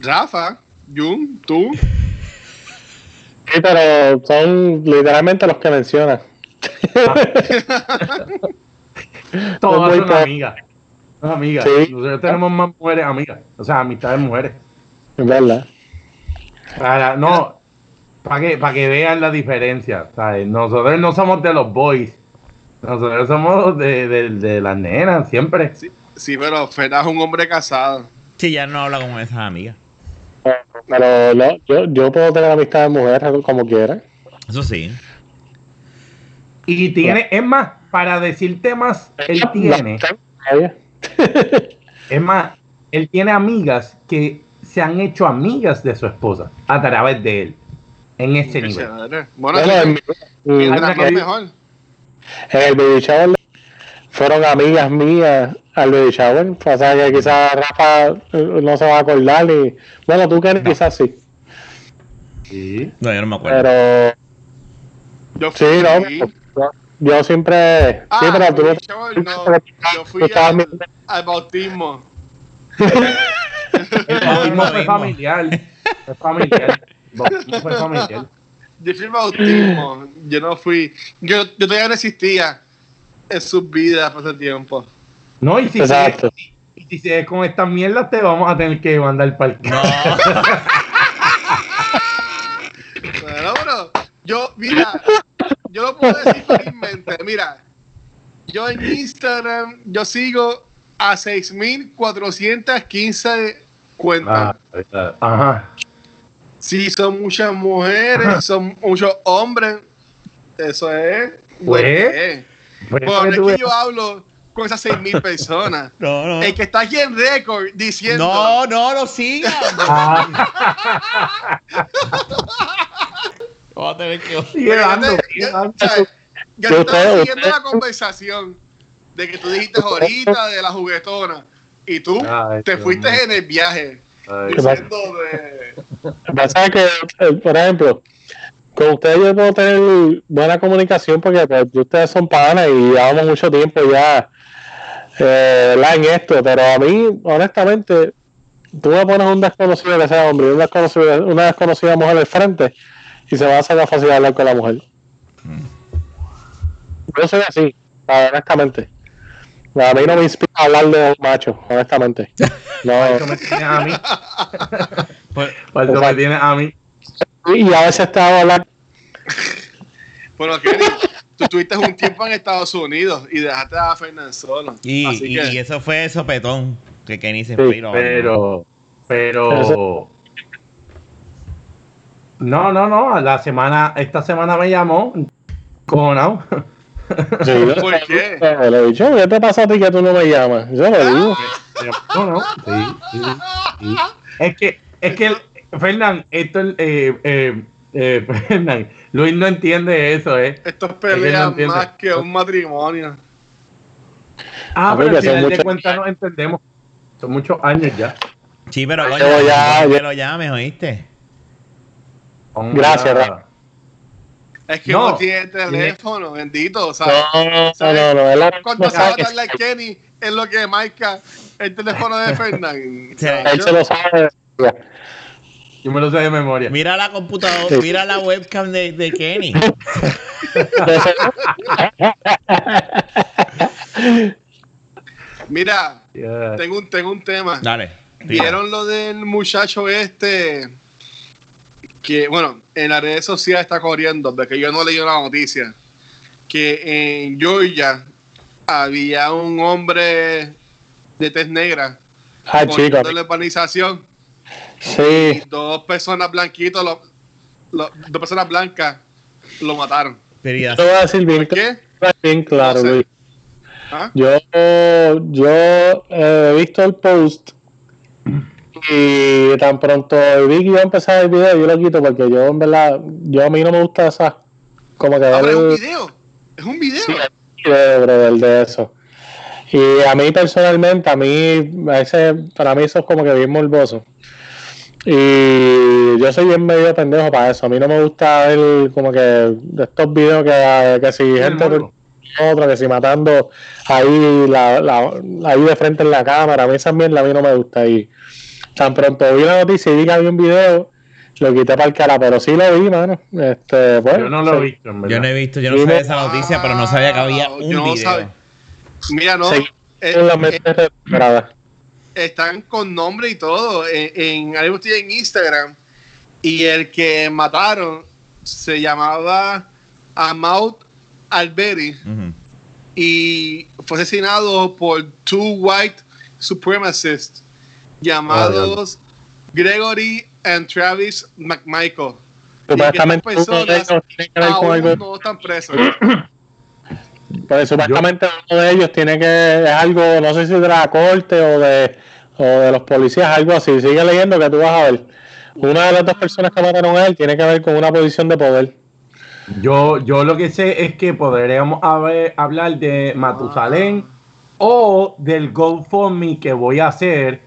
Rafa, Jun, tú. Sí, pero son literalmente los que mencionas. (laughs) Todas son amigas. Son amigas. Sí. Nosotros tenemos más mujeres amigas. O sea, amistades mujeres. Es verdad. Para, no, para que, para que vean la diferencia. ¿sabes? Nosotros no somos de los boys. Nosotros somos de, de, de las nenas, siempre. Sí, sí, pero Fernán es un hombre casado. Sí, ya no habla con esas amigas. Pero no, yo, yo puedo tener amistades mujeres como quiera. Eso sí. Y tiene, es más, para decirte más, él tiene, (laughs) es más, él tiene amigas que se han hecho amigas de su esposa a través de él. En Qué nivel. Bueno, en, sí, el baby shower fueron amigas mías al baby shower. O sea que quizás Rafa eh, no se va a acordar. Y, bueno, tú Kenny quizás sí. Sí. No, yo no me acuerdo. Pero Yo sí, fui. no, yo, yo siempre. Ah, sí, pero tú baby shower, no. Yo fui al, al bautismo. (laughs) El bautismo (laughs) mismo. familiar. Fue familiar. (laughs) Fue familiar. Yo fui al bautismo. Yo no fui. Yo, yo todavía no existía en sus vidas ese tiempo. No, y si, Exacto. sigues, y si sigues con estas mierdas, te vamos a tener que mandar para el No. Bueno, bro, yo, mira, yo lo puedo decir fácilmente. Mira, yo en Instagram, yo sigo a 6.415 cuentas. Ah, ajá. Sí, son muchas mujeres, son muchos hombres. Eso es. Pues. Pues, Bueno, no que tú es que yo hablo con esas 6.000 personas. (laughs) No, no. El que está aquí en récord diciendo. No, no lo sigas. Ah, Vamos a tener que. sigue dando, te- Yo estaba creo- siguiendo la conversación de que tú dijiste ahorita de la juguetona y tú Ay, te Dios fuiste en el viaje Que pasa es que, eh, por ejemplo, con ustedes yo puedo tener buena comunicación porque pues, ustedes son panas y llevamos mucho tiempo ya eh, en esto, pero a mí, honestamente, tú me pones un desconocido que sea hombre y un desconocido- una desconocida mujer al frente y se va a sacar fácil hablar con la mujer. Yo soy así, honestamente. A mí no me inspira hablar de un macho, honestamente. (laughs) No, me tienes a mí. (laughs) Pues, me tienes a mí. y a veces te hago hablar bueno Kenny tú estuviste un tiempo en Estados Unidos y dejaste a Fernan solo y, así y- que y eso fue sopetón que Kenny se Sí, fue. lo- Pero, pero. No, no, no. La semana, esta semana me llamó. Cojonado. Sí, yo- ¿Por qué? Le he dicho, ¿qué te pasa a ti que tú no me llamas? Yo lo digo. No, no. Sí, sí, sí. Es que, es que, Fernán, esto es. Eh, eh, eh, Fernán, Luis no entiende eso, ¿eh? esto es pelea más que un matrimonio Ah, A pero al final de cuentas no entendemos. Son muchos años ya. Sí, pero Yo coño, ya- que ya- lo llames, ¿oíste? Gracias, Rafa. Es que No, no, tiene teléfono bendito No, ¿sabes? no, no, ¿Sabes? no, no, cuánto se va a tardar Kenny en lo que marca el teléfono de Fernan (laughs) Sí. Él se lo sabe. Yo me lo sé de memoria. Mira la computadora, Sí. mira la webcam de, de Kenny. (laughs) Mira, Yeah. tengo un, tengo un tema. Dale. tira. ¿Vieron lo del muchacho este? Que, bueno, en las redes sociales está corriendo, porque yo no leí la noticia. Que en Georgia había un hombre de tez negra chico. corriendo la urbanización y Sí, dos personas blanquitos, lo- lo- dos personas blancas lo mataron. Te voy a decir bien, ¿Por qué? bien claro, No sé. Luis. ¿Ah? Yo, yo eh, he visto el post y tan pronto vi que iba a empezar el video, yo lo quito porque yo, en verdad, yo a mí no me gusta esa, como que Ah, pero es un el video. Es un video. video, brother, de eso. Y a mí personalmente, a mí, a ese, para mí eso es como que bien morboso. Y yo soy bien medio pendejo para eso. A mí no me gusta ver como que de estos videos que, que si El gente otra, que si matando ahí, la, la- ahí de frente en la cámara, a mí esa mierda a mí no me gusta. Y tan pronto vi la noticia y vi que había un video, lo quité para el cara, pero sí lo vi, mano. Este, pues, Yo no lo he visto, en verdad. yo no he visto, yo no sabía esa noticia, pero no sabía que había Ah, un yo no video. Mira, no. Sí. eh, En la eh, están con nombre y todo. En, en algo estoy en Instagram. Y el que mataron se llamaba Amaut Alberi. Y fue asesinado por two white supremacists llamados Gregory and Travis McMichael. Supuestamente Y que uno de ellos tiene que ver con Aún algo. no están presos. (clears throat) Pues supuestamente uno de ellos tiene que es algo, no sé si de la corte o de, o de los policías, algo así. Sigue leyendo que tú vas a ver. Una de las dos personas que mataron a él tiene que ver con una posición de poder. Yo, yo lo que sé es que podríamos haber- hablar de Matusalén o del GoFundMe que voy a hacer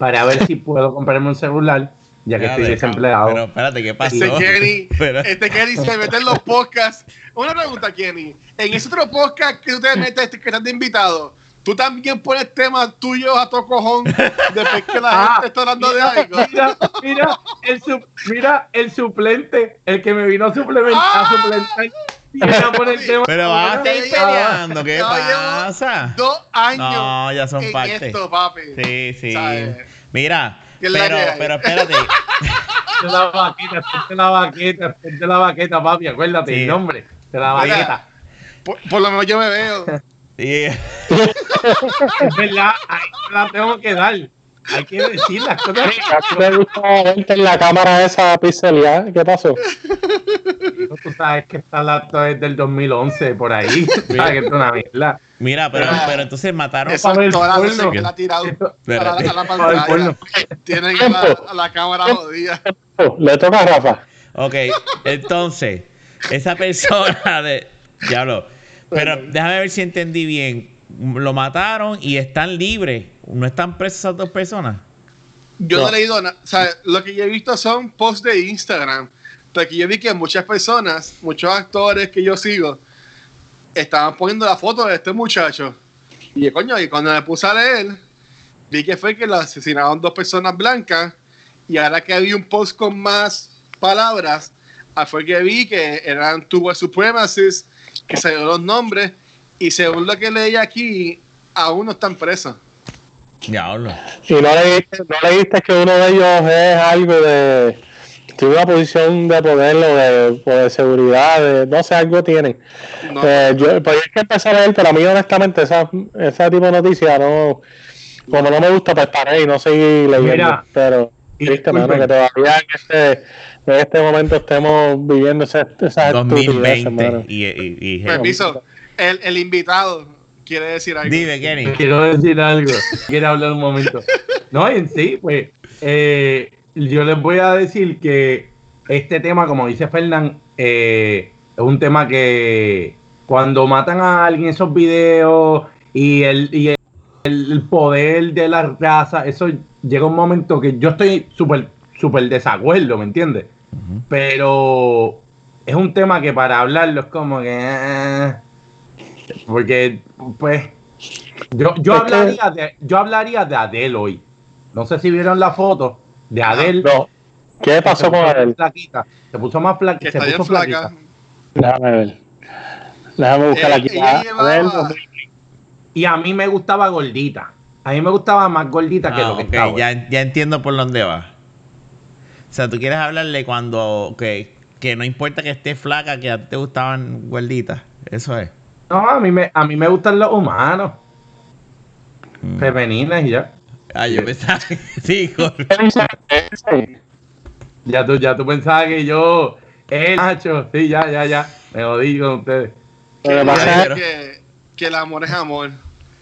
para ver (laughs) si puedo comprarme un celular, ya que estoy desempleado. Pero espérate, ¿qué pasó? Este Kenny, (laughs) Pero- este Kenny se mete en los podcasts. Una pregunta, Kenny. En ese otro podcast que tú te metes, este, que estás de invitado, tú también pones temas tuyos a tu cojón después que la (laughs) Ah, gente está hablando de mira, algo. Mira, mira, el su- mira el suplente, el que me vino a suplementar, Ah. a suplentar, viene tema. Pero vas a estar peleando, ¿qué pasa? Dos años No, ya son en parte. esto, papi. Sí, sí. ¿Sabes? Mira, ¿Qué es la pero, pero espérate. Ponte la vaqueta, ponte la vaqueta, ponte la vaqueta, papi, acuérdate Sí. el nombre de la vaqueta. Por, por lo menos yo me veo. (laughs) Sí. (laughs) Es verdad, ahí te la tengo que dar. Hay que decir las cosas. ¿A ti te gusta verte en la cámara esa pixelada? ¿Qué pasó? Tú sabes que está la desde el 2011 por ahí. (laughs) Sabes que es una mierda. Mira, pero, Mira. pero entonces mataron. Eso para es la porno. que la ha tirado a la, Espérate. a la Para ver pantalla. Tienen la, a la cámara jodida. Le toca a Rafa. Ok, entonces, esa persona de. Diablo. Pero déjame ver si entendí bien. Lo mataron y están libres. ¿No están presos esas dos personas? Yo no, No. he leído nada. O sea, lo que yo he visto son posts de Instagram. Porque yo vi que muchas personas, muchos actores que yo sigo, estaban poniendo la foto de este muchacho. Y yo, coño, y cuando me puse a leer, vi que fue que lo asesinaron dos personas blancas. Y ahora que vi un post con más palabras, ah, fue que vi que eran two white supremacists, que salieron los nombres. Y según lo que leí aquí, aún no están presos. Diablo. Y no leíste, no leíste que uno de ellos es algo de. Tiene una posición de poder o de, o de seguridad, de- no sé, algo tienen. No. Eh, yo, pues hay que empezar a ver, pero a mí honestamente esa, ese tipo de noticias no, como no me gusta, pues paré y no seguí leyendo. Mira, pero y triste, mano, que todavía en este, en este momento estemos viviendo esa- esas mano. 2020. Y, y, y- Permiso, el, el invitado quiere decir algo. Dime, Kenny. Quiero decir algo. Quiero hablar un momento. No, en sí, pues, eh, yo les voy a decir que este tema, como dice Fernán, eh, es un tema que cuando matan a alguien esos videos y el, y el, el poder de la raza, eso llega un momento que yo estoy súper, súper desacuerdo, ¿me entiendes? Pero es un tema que para hablarlo es como que... eh, porque, pues, yo, yo, hablaría de, yo hablaría de Adele hoy. No sé si vieron la foto de Adele. No, ¿Qué pasó con él? Flaquita. Se puso más Que flaquita. Se puso flaca. Déjame ver. Déjame buscar Eh, aquí. ella A- llevaba- Y a mí me gustaba gordita. A mí me gustaba más gordita que Ah, lo que estaba. ya, ya entiendo por dónde va. O sea, tú quieres hablarle cuando que, que no importa que esté flaca, que a ti te gustaban gorditas. Eso es. No, a mí me, a mí me gustan los humanos. Mm. Femeninas y ya. Ah, yo pensaba que (laughs) sí. Ya tú, ya tú pensabas que yo. El macho. Sí, ya, ya, ya. Me jodí con ustedes. Que Que, pasa Pero- que, que el amor es amor.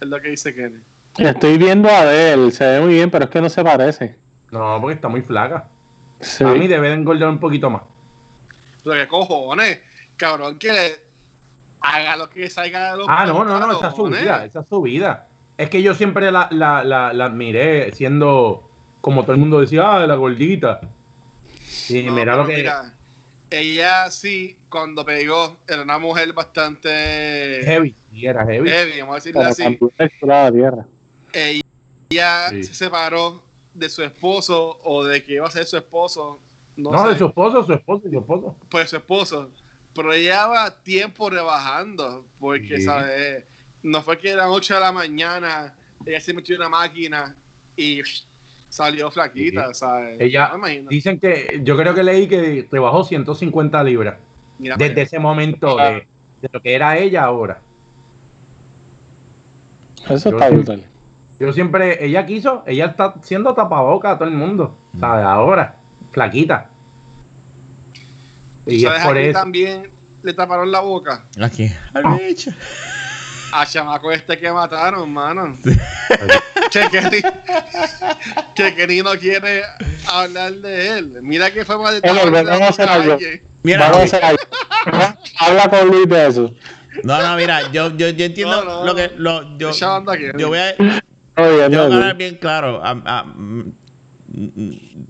Es lo que dice Kenny. Estoy viendo a Adele, se ve muy bien, pero es que no se parece. No, porque está muy flaca. Sí. A mí debe de engordar un poquito más. Pero qué cojones, cabrón, que haga lo que salga de los Ah, no, no, no, esa es su vida, esa es su vida. Es que yo siempre la, la, la, la admiré siendo, como todo el mundo decía, ah, la gordita. Y No, mira lo que... mira, ella sí, cuando pegó, era una mujer bastante Heavy, sí, era heavy. heavy, vamos a decirlo así. cambiar la textura de la tierra. Ella Sí. se separó de su esposo o de que iba a ser su esposo. No, No, sé, de su esposo, su esposo, su esposo. pues su esposo. Pero ella llevaba tiempo rebajando, porque, Sí. ¿sabes? No fue que eran 8 de la mañana, ella se metió en una máquina y salió flaquita, ¿sabes? Ella, No me imagino. dicen que, yo creo que leí que rebajó 150 libras. Mira Desde ese momento de, de lo que era ella ahora. Eso Yo está brutal. Yo siempre, ella quiso, ella está siendo tapaboca a todo el mundo. ¿Sabes? Ahora, flaquita. Y es ¿Sabes por a quién eso. también le taparon la boca? Aquí. Al bicho. A chamaco este que mataron, hermano. (laughs) que Kenny no quiere hablar de él. Mira que fue más de vamos a hacer a algo. Mira, Vamos a hacer algo. Habla con Luis de eso. no, no, mira, yo, yo, yo entiendo No, no. lo que. Lo, yo, aquí. yo voy a. Oye, que no, hablar bien claro. ah, ah, mm,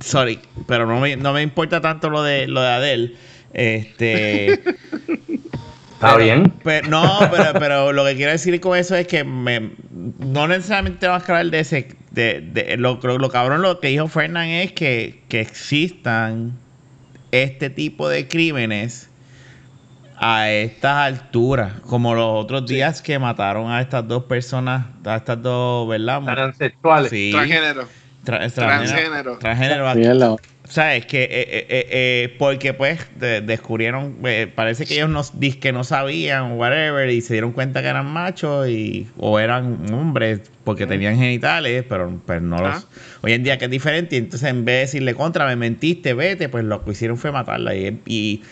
sorry, pero no me, no me importa tanto lo de lo de Adele. Este. (laughs) Está pero- bien. pero- no, pero, pero lo que quiero decir con eso es que me, no necesariamente tenemos que hablar de ese. De, de- lo, lo, lo cabrón lo que dijo Fernán es que, que existan este tipo de crímenes a estas alturas, como los otros días que mataron a estas dos personas, a estas dos, ¿verdad? Transexuales. Sí. Transgénero. Tra- Transgénero. Transgénero. aquí. Mierda. O sea, es que, eh, eh, eh, eh, porque pues de- descubrieron, eh, parece que ellos no, que no sabían, whatever, y se dieron cuenta que eran machos y, o eran hombres porque tenían genitales, pero pues no los... Ah. Hoy en día que es diferente, y entonces en vez de decirle contra, me mentiste, vete, pues lo que hicieron fue matarla. Y, y,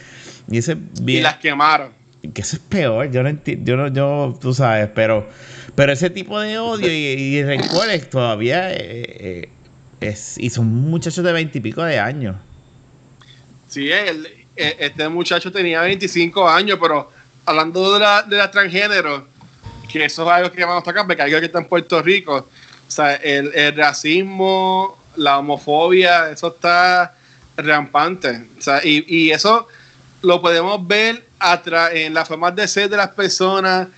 y eso es Y las quemaron. que eso es peor, yo no entiendo, yo no, yo, tú sabes, pero, pero ese tipo de odio y, y rencores todavía eh, eh, es, y son muchachos de veintipico de años. Sí, él, eh, este muchacho tenía 25 años, pero hablando de la, de la transgénero, que eso es algo que vamos a tocar, porque algo que está en Puerto Rico. O sea, el, el racismo, la homofobia, eso está rampante. O sea, y, y eso lo podemos ver en la forma de ser de las personas.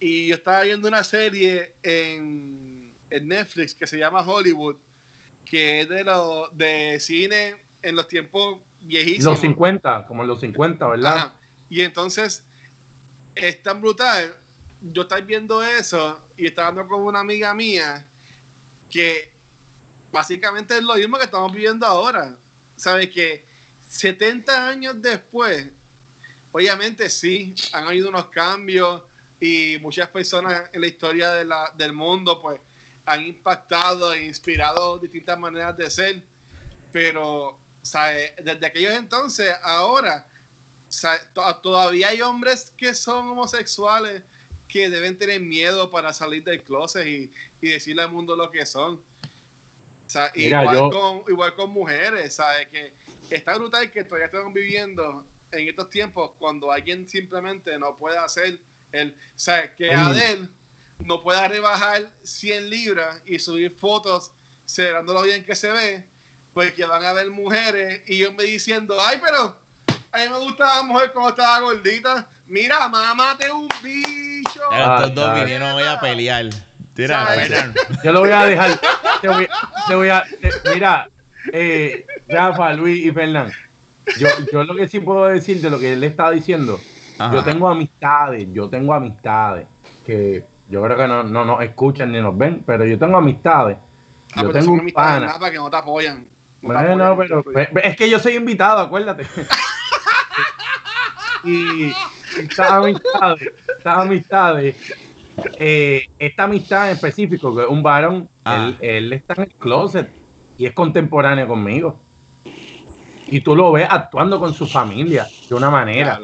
Y yo estaba viendo una serie en, en Netflix que se llama Hollywood, que es de, lo, de cine en los tiempos viejísimos. Los 50, como en los 50, ¿verdad? Ajá. Y entonces es tan brutal. Yo estaba viendo eso y estaba hablando con una amiga mía que básicamente es lo mismo que estamos viviendo ahora. ¿Sabes? Que 70 años después, obviamente sí, han habido unos cambios y muchas personas en la historia de la- del mundo pues han impactado e inspirado distintas maneras de ser. Pero. Desde aquellos entonces, ahora, todavía hay hombres que son homosexuales que deben tener miedo para salir del closet y, y decirle al mundo lo que son. O sea, Mira, igual, yo- con, igual con mujeres, ¿sabes? Que está brutal que todavía estamos viviendo en estos tiempos cuando alguien simplemente no puede hacer el, ¿sabes? Que Mm. Adele no pueda rebajar 100 libras y subir fotos celebrando lo bien que se ve, pues que van a ver mujeres y yo me diciendo, ay, pero a mí me gustaba la mujer cuando estaba gordita. Mira, mámate un bicho. Ah, Estos dos vinieron hoy a pelear. Tira. Yo lo voy a dejar. Te voy, te voy a. te- mira, eh, Rafa, Luis y Fernán. Yo, yo lo que sí puedo decir de lo que él estaba diciendo, Ajá. yo tengo amistades, yo tengo amistades que yo creo que no, no nos escuchan ni nos ven, pero yo tengo amistades. Ah, Yo pero tengo son un amistades pana. nada para que no te apoyan. No te Bueno, apoyan, pero pe- pe- es que yo soy invitado, acuérdate. (laughs) y estas amistades, estas amistades, eh, esta amistad en específico, que es un varón, Ah. él, él está en el closet y es contemporáneo conmigo. Y tú lo ves actuando con su familia de una manera.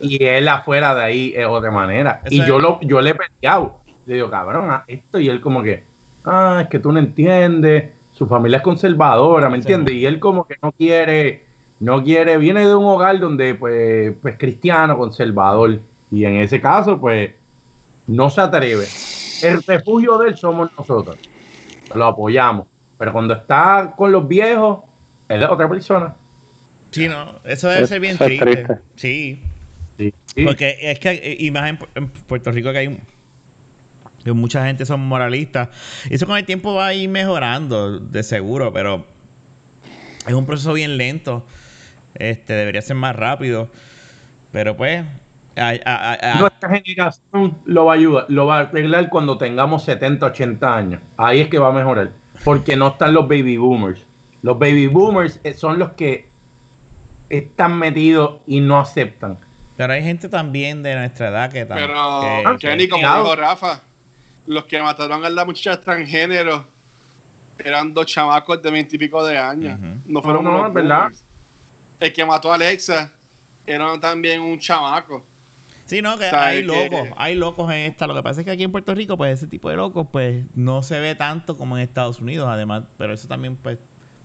Y él afuera de ahí es otra manera. Eso y yo lo, yo le he peleado. Le digo, cabrón, a esto. Y él como que, ah, es que tú no entiendes. Su familia es conservadora, ¿me Sí. entiendes? Y él como que no quiere, no quiere, viene de un hogar donde, pues, pues cristiano, conservador. Y en ese caso, pues, no se atreve. El refugio de él somos nosotros. Lo apoyamos. Pero cuando está con los viejos, él es otra persona. Sí, no, eso debe ser bien triste. triste. Sí, Sí, sí. porque es que, y más en, Pu- en Puerto Rico que hay un- que mucha gente son moralistas. Y eso con el tiempo va a ir mejorando, de seguro, pero es un proceso bien lento. Este, debería ser más rápido. Pero pues, a- a- a- a- Nuestra generación lo va a ayudar, lo va a arreglar cuando tengamos 70, 80 años. Ahí es que va a mejorar. Porque no están los baby boomers. Los baby boomers eh, son los que están metidos y no aceptan. pero hay gente también de nuestra edad que también. Pero, que- Kenny, como dijo Rafa, los que mataron a la muchacha transgénero eran dos chamacos de veintipico de años. No fueron No, verdad. El que mató a Alexa era también un chamaco. Sí, no, que O sea, hay que- locos, hay locos en esta. Lo que pasa es que aquí en Puerto Rico, pues ese tipo de locos, pues no se ve tanto como en Estados Unidos, además, pero eso también, pues,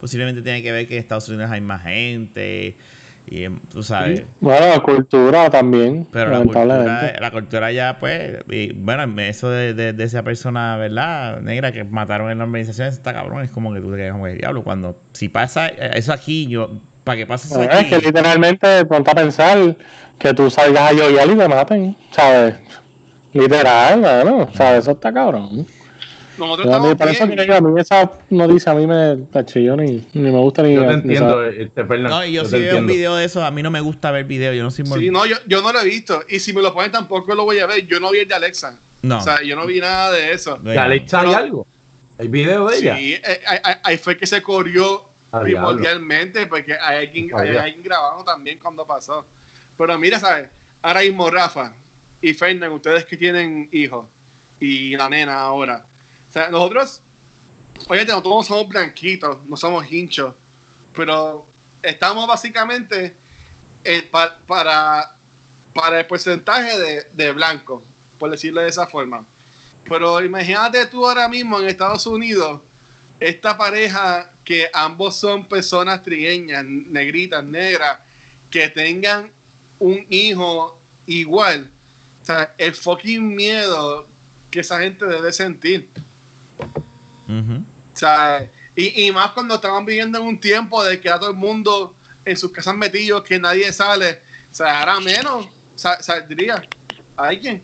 posiblemente tiene que ver que en Estados Unidos hay más gente y em, tú sabes. Bueno, la cultura también, Pero la cultura, la cultura ya, pues, y bueno, eso de, de- de esa persona, ¿verdad? Negra que mataron en la organización, está cabrón, es como que tú te quedas como que diablo. Cuando, si pasa eso aquí, yo, para que pase eso Bueno, es aquí. que literalmente ponte a pensar que tú salgas a yoyar y te maten, ¿sabes? Literal, bueno, ¿sabes? Eso está cabrón. Nosotros Yo a mí- por eso que digo, a mí esa noticia a mí me la chilló ni, ni me gusta ni Yo te entiendo, este, Fernando. No, y yo te si veo un video de eso, a mí no me gusta ver videos, yo no soy Sí, no, yo, yo no lo he visto. Y si me lo ponen tampoco lo voy a ver. Yo no vi el de Alexa. No. O sea, yo no vi nada de eso. ¿De Alexa hay algo? ¿Hay video de Sí, ella? eh, ahí, ahí- fue que se corrió Ah, primordialmente, porque hay alguien, hay alguien grabando también cuando pasó. Pero mira, ¿sabes? Ahora mismo Rafa y Fernan, ustedes que tienen hijos y la nena ahora. O sea, nosotros, oye, no todos somos blanquitos, no somos hinchos, pero estamos básicamente eh, pa- para, para el porcentaje de, de blanco, por decirlo de esa forma. Pero imagínate tú ahora mismo en Estados Unidos, esta pareja que ambos son personas trigueñas, negritas, negras, que tengan un hijo igual. O sea, el fucking miedo que esa gente debe sentir. O sea, y, y más cuando estamos viviendo en un tiempo de que a todo el mundo en sus casas metidos, que nadie sale. O sea, ahora menos sa- saldría alguien.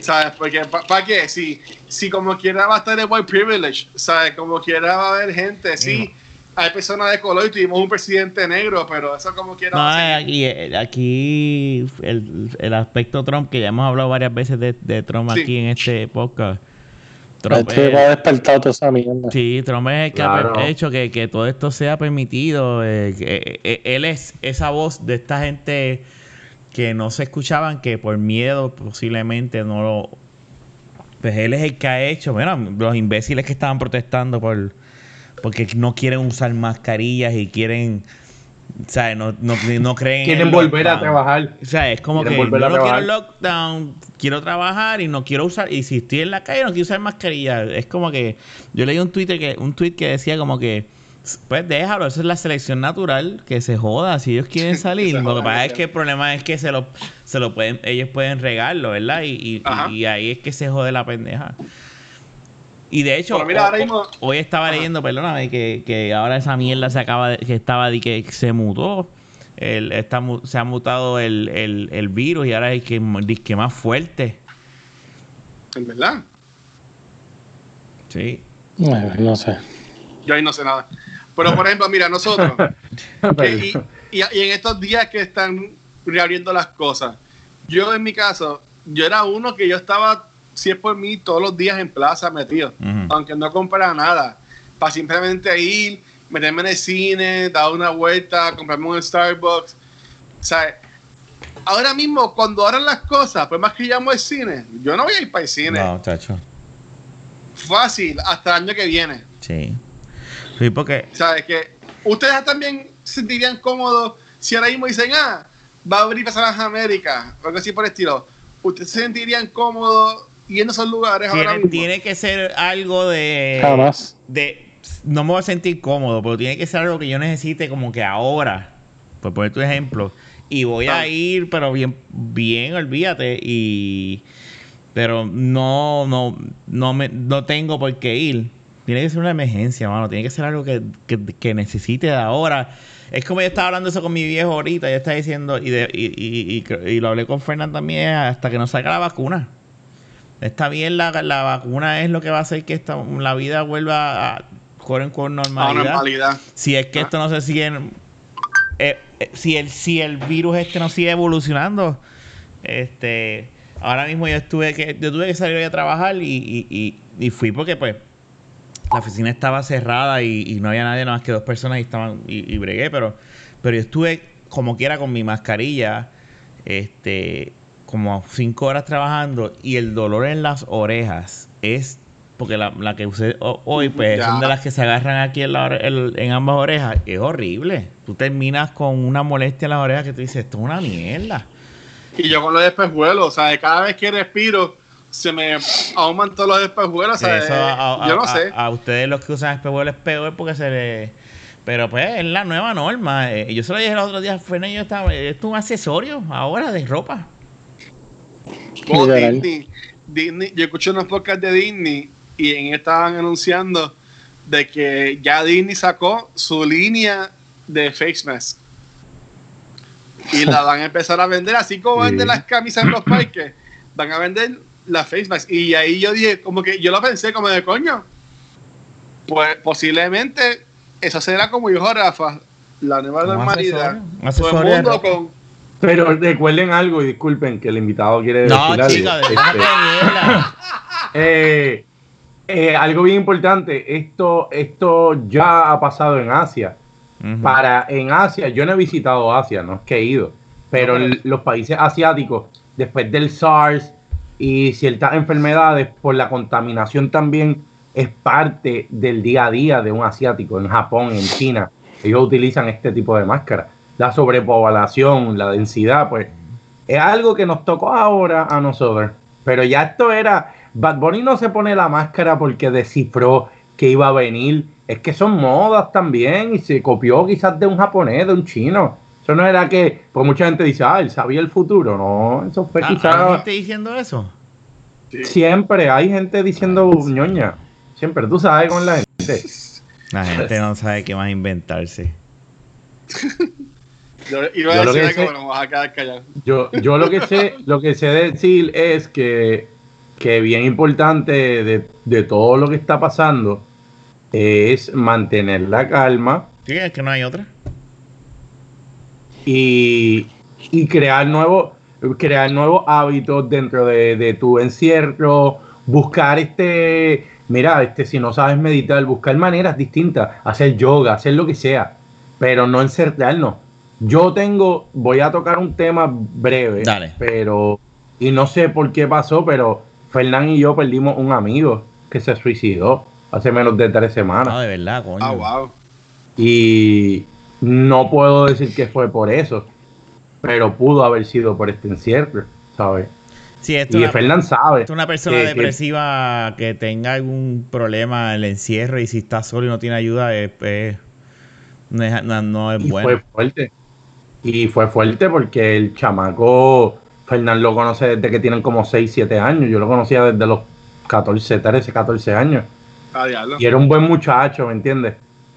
¿Sabes? Porque, ¿para qué? Si, si como quiera va a estar el white privilege, ¿sabes? Como quiera va a haber gente, sí. Hay personas de color y tuvimos un presidente negro, pero eso como quiera No, va a eh, aquí, aquí el, el aspecto Trump, que ya hemos hablado varias veces de, de Trump Sí. aquí en este podcast. Trump, chico es- ha despertado toda esa mierda. sí, Trump es el que Claro. ha hecho que, que todo esto sea permitido. eh, que, eh, él es esa voz de esta gente que no se escuchaban, que por miedo posiblemente no lo... Pues él es el que ha hecho, mira, los imbéciles que estaban protestando por porque no quieren usar mascarillas y quieren, ¿sabes? No, no, no creen en Quieren volver a trabajar. O sea, es como que Quieren yo volver a no quiero trabajar. lockdown, quiero trabajar y no quiero usar, y si estoy en la calle no quiero usar mascarilla. Es como que yo leí un Twitter que, un tweet que decía como que pues déjalo, eso es la selección natural, que se joda, si ellos quieren (laughs) salir. lo que pasa es que el problema es que se lo, se lo pueden, ellos pueden regarlo, ¿verdad? Y, y- y ahí es que se jode la pendeja. Y de hecho, Pero mira, ahora ho- mismo- hoy estaba Ajá. leyendo, perdóname, que, que ahora esa mierda se acaba de, que estaba de que se mutó. El, está, se ha mutado el, el, el virus y ahora es que, que más fuerte. En verdad. Sí. No sé. Yo ahí no sé nada. Pero por ejemplo, mira, nosotros, (laughs) que- Pero- y, y- y en estos días que están reabriendo las cosas, yo en mi caso, yo era uno que yo estaba, si es por mí, todos los días en plaza metido, aunque no comprara nada, para simplemente ir, meterme en el cine, dar una vuelta, comprarme un Starbucks. O sea, ahora mismo, cuando abran las cosas, pues más que llamo al cine, yo no voy a ir para el cine. No, chacho. Fácil, hasta el año que viene. Sí. Sí, porque ¿Sabes? Que ustedes también se sentirían cómodos si ahora mismo dicen, ah, va a abrir para las Américas, o algo así por el estilo. ¿Ustedes se sentirían cómodos yendo a esos lugares ahora tiene, mismo? tiene que ser algo de. Jamás. de no me voy a sentir cómodo, pero tiene que ser algo que yo necesite como que ahora. Por poner tu ejemplo. Y voy a Ah. ir, pero bien, bien, olvídate. Y. Pero no, no, no me, no tengo por qué ir. Tiene que ser una emergencia, mano. Tiene que ser algo que, que, que necesite de ahora. Es como yo estaba hablando eso con mi viejo ahorita. Yo estaba diciendo, y, de- y, y, y- y lo hablé con Fernán también, hasta que no salga la vacuna. Está bien, la, la vacuna es lo que va a hacer que esta, la vida vuelva a correr con a normalidad. normalidad. Si es que esto no se sigue. eh, eh, si, el, si el virus este no sigue evolucionando, este. Ahora mismo yo estuve que yo tuve que salir hoy a trabajar y, y, y, y fui porque pues la oficina estaba cerrada y, y no había nadie nada más que dos personas y estaban y, y bregué, pero pero yo estuve como quiera con mi mascarilla, este, como cinco horas trabajando y el dolor en las orejas es porque la, la que usé ho- hoy pues Ya. son de las que se agarran aquí en, la ore- en- ambas orejas, es horrible. Tú terminas con una molestia en las orejas que tú dices, esto es una mierda. Y yo con los espejuelos, o sea, cada vez que respiro, se me aumentan todos los espejuelos, o sea, a- yo no sé. A, ustedes los que usan espejuelos es peor porque se le... Pero pues es la nueva norma. Eh, Yo se lo dije el otro día, Fernández, yo estaba, esto es un accesorio ahora de ropa. Como. Disney, Disney, yo escuché unos podcasts de Disney y en estaban anunciando de que ya Disney sacó su línea de face mask. Y la (laughs) van a empezar a vender, así como Sí. venden las camisas en los parques, van a vender la face mask. Y ahí yo dije, como que yo lo pensé como de coño. Pues posiblemente eso será como dijo Rafa, la nueva normalidad. Todo el mundo con Pero recuerden algo y disculpen que el invitado quiere No, decir algo. chica, de Este, eh, eh, algo bien importante, esto, esto ya ha pasado en Asia. Para en Asia, yo no he visitado Asia, no es que he ido, pero No, el- los países asiáticos, después del SARS y ciertas enfermedades, por la contaminación también es parte del día a día de un asiático. En Japón, en China, ellos utilizan este tipo de máscara. La sobrepoblación, la densidad, pues es algo que nos tocó ahora a nosotros. Pero ya esto era. Bad Bunny no se pone la máscara porque descifró que iba a venir. Es que son modas también y se copió quizás de un japonés, de un chino. Eso no era que. Pues mucha gente dice, ah, él sabía el futuro. No, eso fue Ah, quizás. ¿Hay gente diciendo eso? Siempre hay gente diciendo ñoña. Siempre, tú sabes con la gente. La gente no sabe qué más inventarse. (laughs) Yo iba a Yo lo decir que sé- a quedar callado. Yo, yo lo que sé, (laughs) lo que sé decir es que, que bien importante de, de todo lo que está pasando es mantener la calma ¿Qué es que no hay otra? y, y crear nuevos crear nuevos hábitos dentro de, de tu encierro, buscar este, mira, este, si no sabes meditar, buscar maneras distintas, hacer yoga, hacer lo que sea, pero no encerrarnos. Yo tengo, voy a tocar un tema breve, Dale. pero, y no sé por qué pasó, pero Fernán y yo perdimos un amigo que se suicidó hace menos de tres semanas. No, de verdad, coño. Ah, wow. Y no puedo decir que fue por eso, pero pudo haber sido por este encierro, ¿sabes? Sí, esto Y Fernán sabe. esto es una persona que- depresiva que tenga algún problema en el encierro y si está solo y no tiene ayuda, es, es- no es, no- es y bueno. fue fuerte. Y fue fuerte porque el chamaco, Fernán lo conoce desde que tienen como 6, 7 años. Yo lo conocía desde los 14, 13, 14 años. A diablo. Y era un buen muchacho, ¿me entiendes?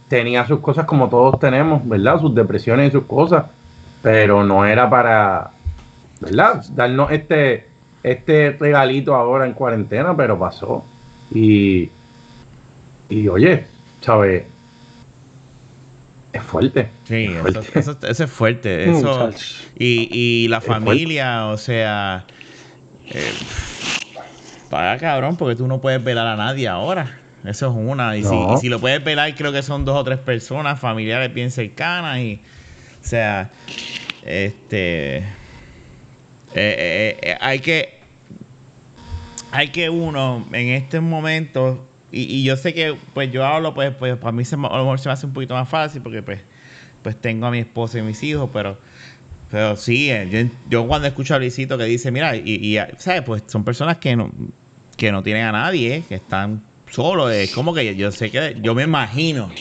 Tenía sus cosas como todos tenemos, ¿verdad? Sus depresiones y sus cosas. Pero no era para, ¿verdad? Darnos este, este regalito ahora en cuarentena, pero pasó. Y, y oye, ¿sabes? Es fuerte. Sí, Es eso, fuerte. eso- eso es fuerte. (laughs) Eso, y, y la Es fuerte. familia, o sea, eh, paga cabrón, porque tú no puedes velar a nadie ahora. Eso es una. Y, si, No. y si lo puedes velar, creo que son dos o tres personas, familiares bien cercanas. Y, o sea, este. eh, eh, eh, hay que. Hay que uno, en este momento. Y, yo sé que, pues yo hablo, pues, pues para mí se, a lo mejor se me hace un poquito más fácil, porque, pues, pues tengo a mi esposa y mis hijos, pero. Pero sí, eh, yo, yo cuando escucho a Luisito que dice, mira, y, ¿sabes? Pues son personas que no, que no tienen a nadie, eh, que están solos. Es como que yo sé que, yo me imagino,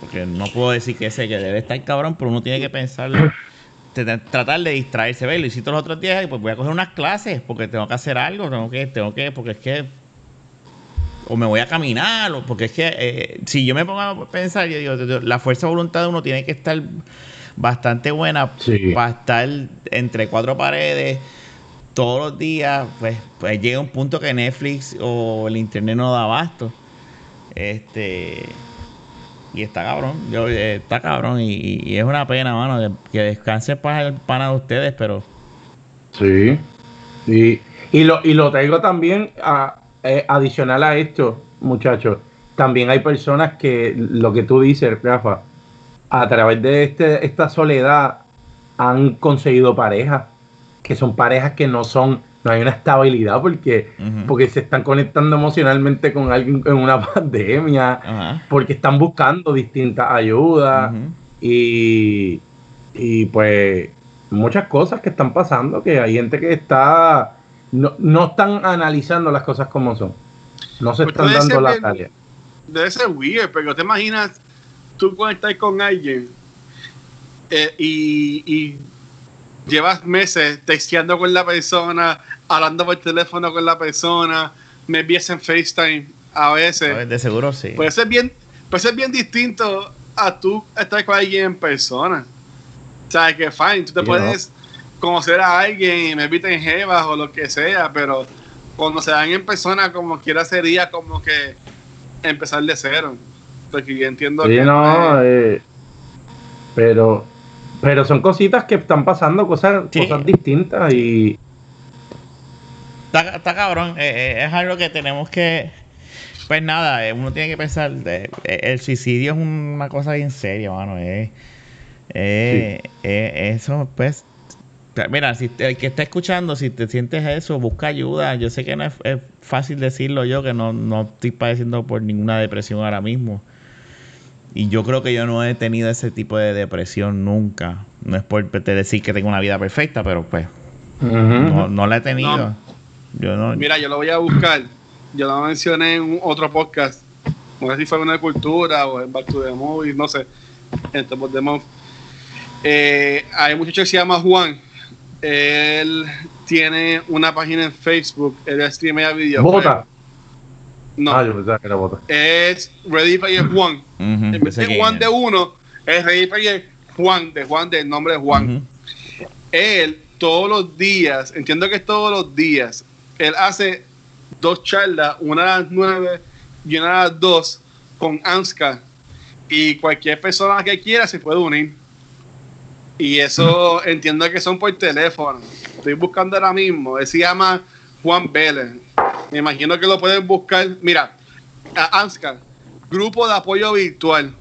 porque no puedo decir que sé que debe estar cabrón, pero uno tiene que pensar, tratar de distraerse. Ve, Luisito los otros días, pues voy a coger unas clases, porque tengo que hacer algo, tengo que, tengo que, porque es que o me voy a caminar, o porque es que eh, si yo me pongo a pensar, yo digo, la fuerza de voluntad de uno tiene que estar bastante buena Sí. para estar entre cuatro paredes todos los días, pues, pues llega un punto que Netflix o el internet no da abasto. Este y está cabrón, yo, eh, está cabrón y, y- es una pena, mano, de- que descanse para el pana de ustedes, pero Sí. Y, y, lo, y lo traigo también a, eh, adicional a esto, muchachos. También hay personas que, lo que tú dices, Rafa, a través de este, esta soledad han conseguido parejas, que son parejas que no son, no hay una estabilidad porque, porque se están conectando emocionalmente con alguien en una (laughs) pandemia, porque están buscando distintas ayudas y, y pues muchas cosas que están pasando, que hay gente que está, no, no están analizando las cosas como son, no se Pues están dando ser la tarea. Debe ser weird, pero te imaginas tú conectar con alguien eh, y, y llevas meses texteando con la persona, hablando por teléfono con la persona, me envías en FaceTime a veces. De seguro sí. Puede ser bien, puede ser bien distinto a tú estar con alguien en persona. O sea, que fine, tú te puedes conocer a alguien y me inviten jevas o lo que sea, pero cuando se dan en persona, como quiera sería como que empezar de cero. Porque yo entiendo Sí, que no, eh, pero, pero son cositas que están pasando, cosas, Sí. cosas distintas y Está, está cabrón, eh, eh, es algo que tenemos que... Pues nada, eh, uno tiene que pensar, de- eh, el suicidio es una cosa bien seria, mano. eh, eh, eh, eso, pues... Mira, si te- el que está escuchando, si te sientes eso, busca ayuda. Yo sé que no es, es fácil decirlo yo, que no, no estoy padeciendo por ninguna depresión ahora mismo. Y yo creo que yo no he tenido ese tipo de depresión nunca. No es por te decir que tengo una vida perfecta, pero pues no, no la he tenido. No. Yo no. Mira, yo lo voy a buscar. Yo lo mencioné en un otro podcast. No sé si fue una cultura o en Back to the Movie, no sé. En Top of the Month. Eh, hay un muchacho que se llama Juan. Él tiene una página en Facebook. Él streamea videojuegos. Bota. No, Ah, yo pensaba que era bota. es Ready Player (clears throat) Juan. Ujú, En yo vez de Juan es. de uno, es Ready Player Juan, de Juan, del nombre de Juan. Él todos los días, entiendo que es todos los días, él hace dos charlas, una a las nueve y una a las dos con Anska. Y cualquier persona que quiera se puede unir. Y eso entiendo que son por teléfono. Estoy buscando ahora mismo. Él se llama Juan Vélez. Me imagino que lo pueden buscar. Mira, a Anska, grupo de apoyo virtual.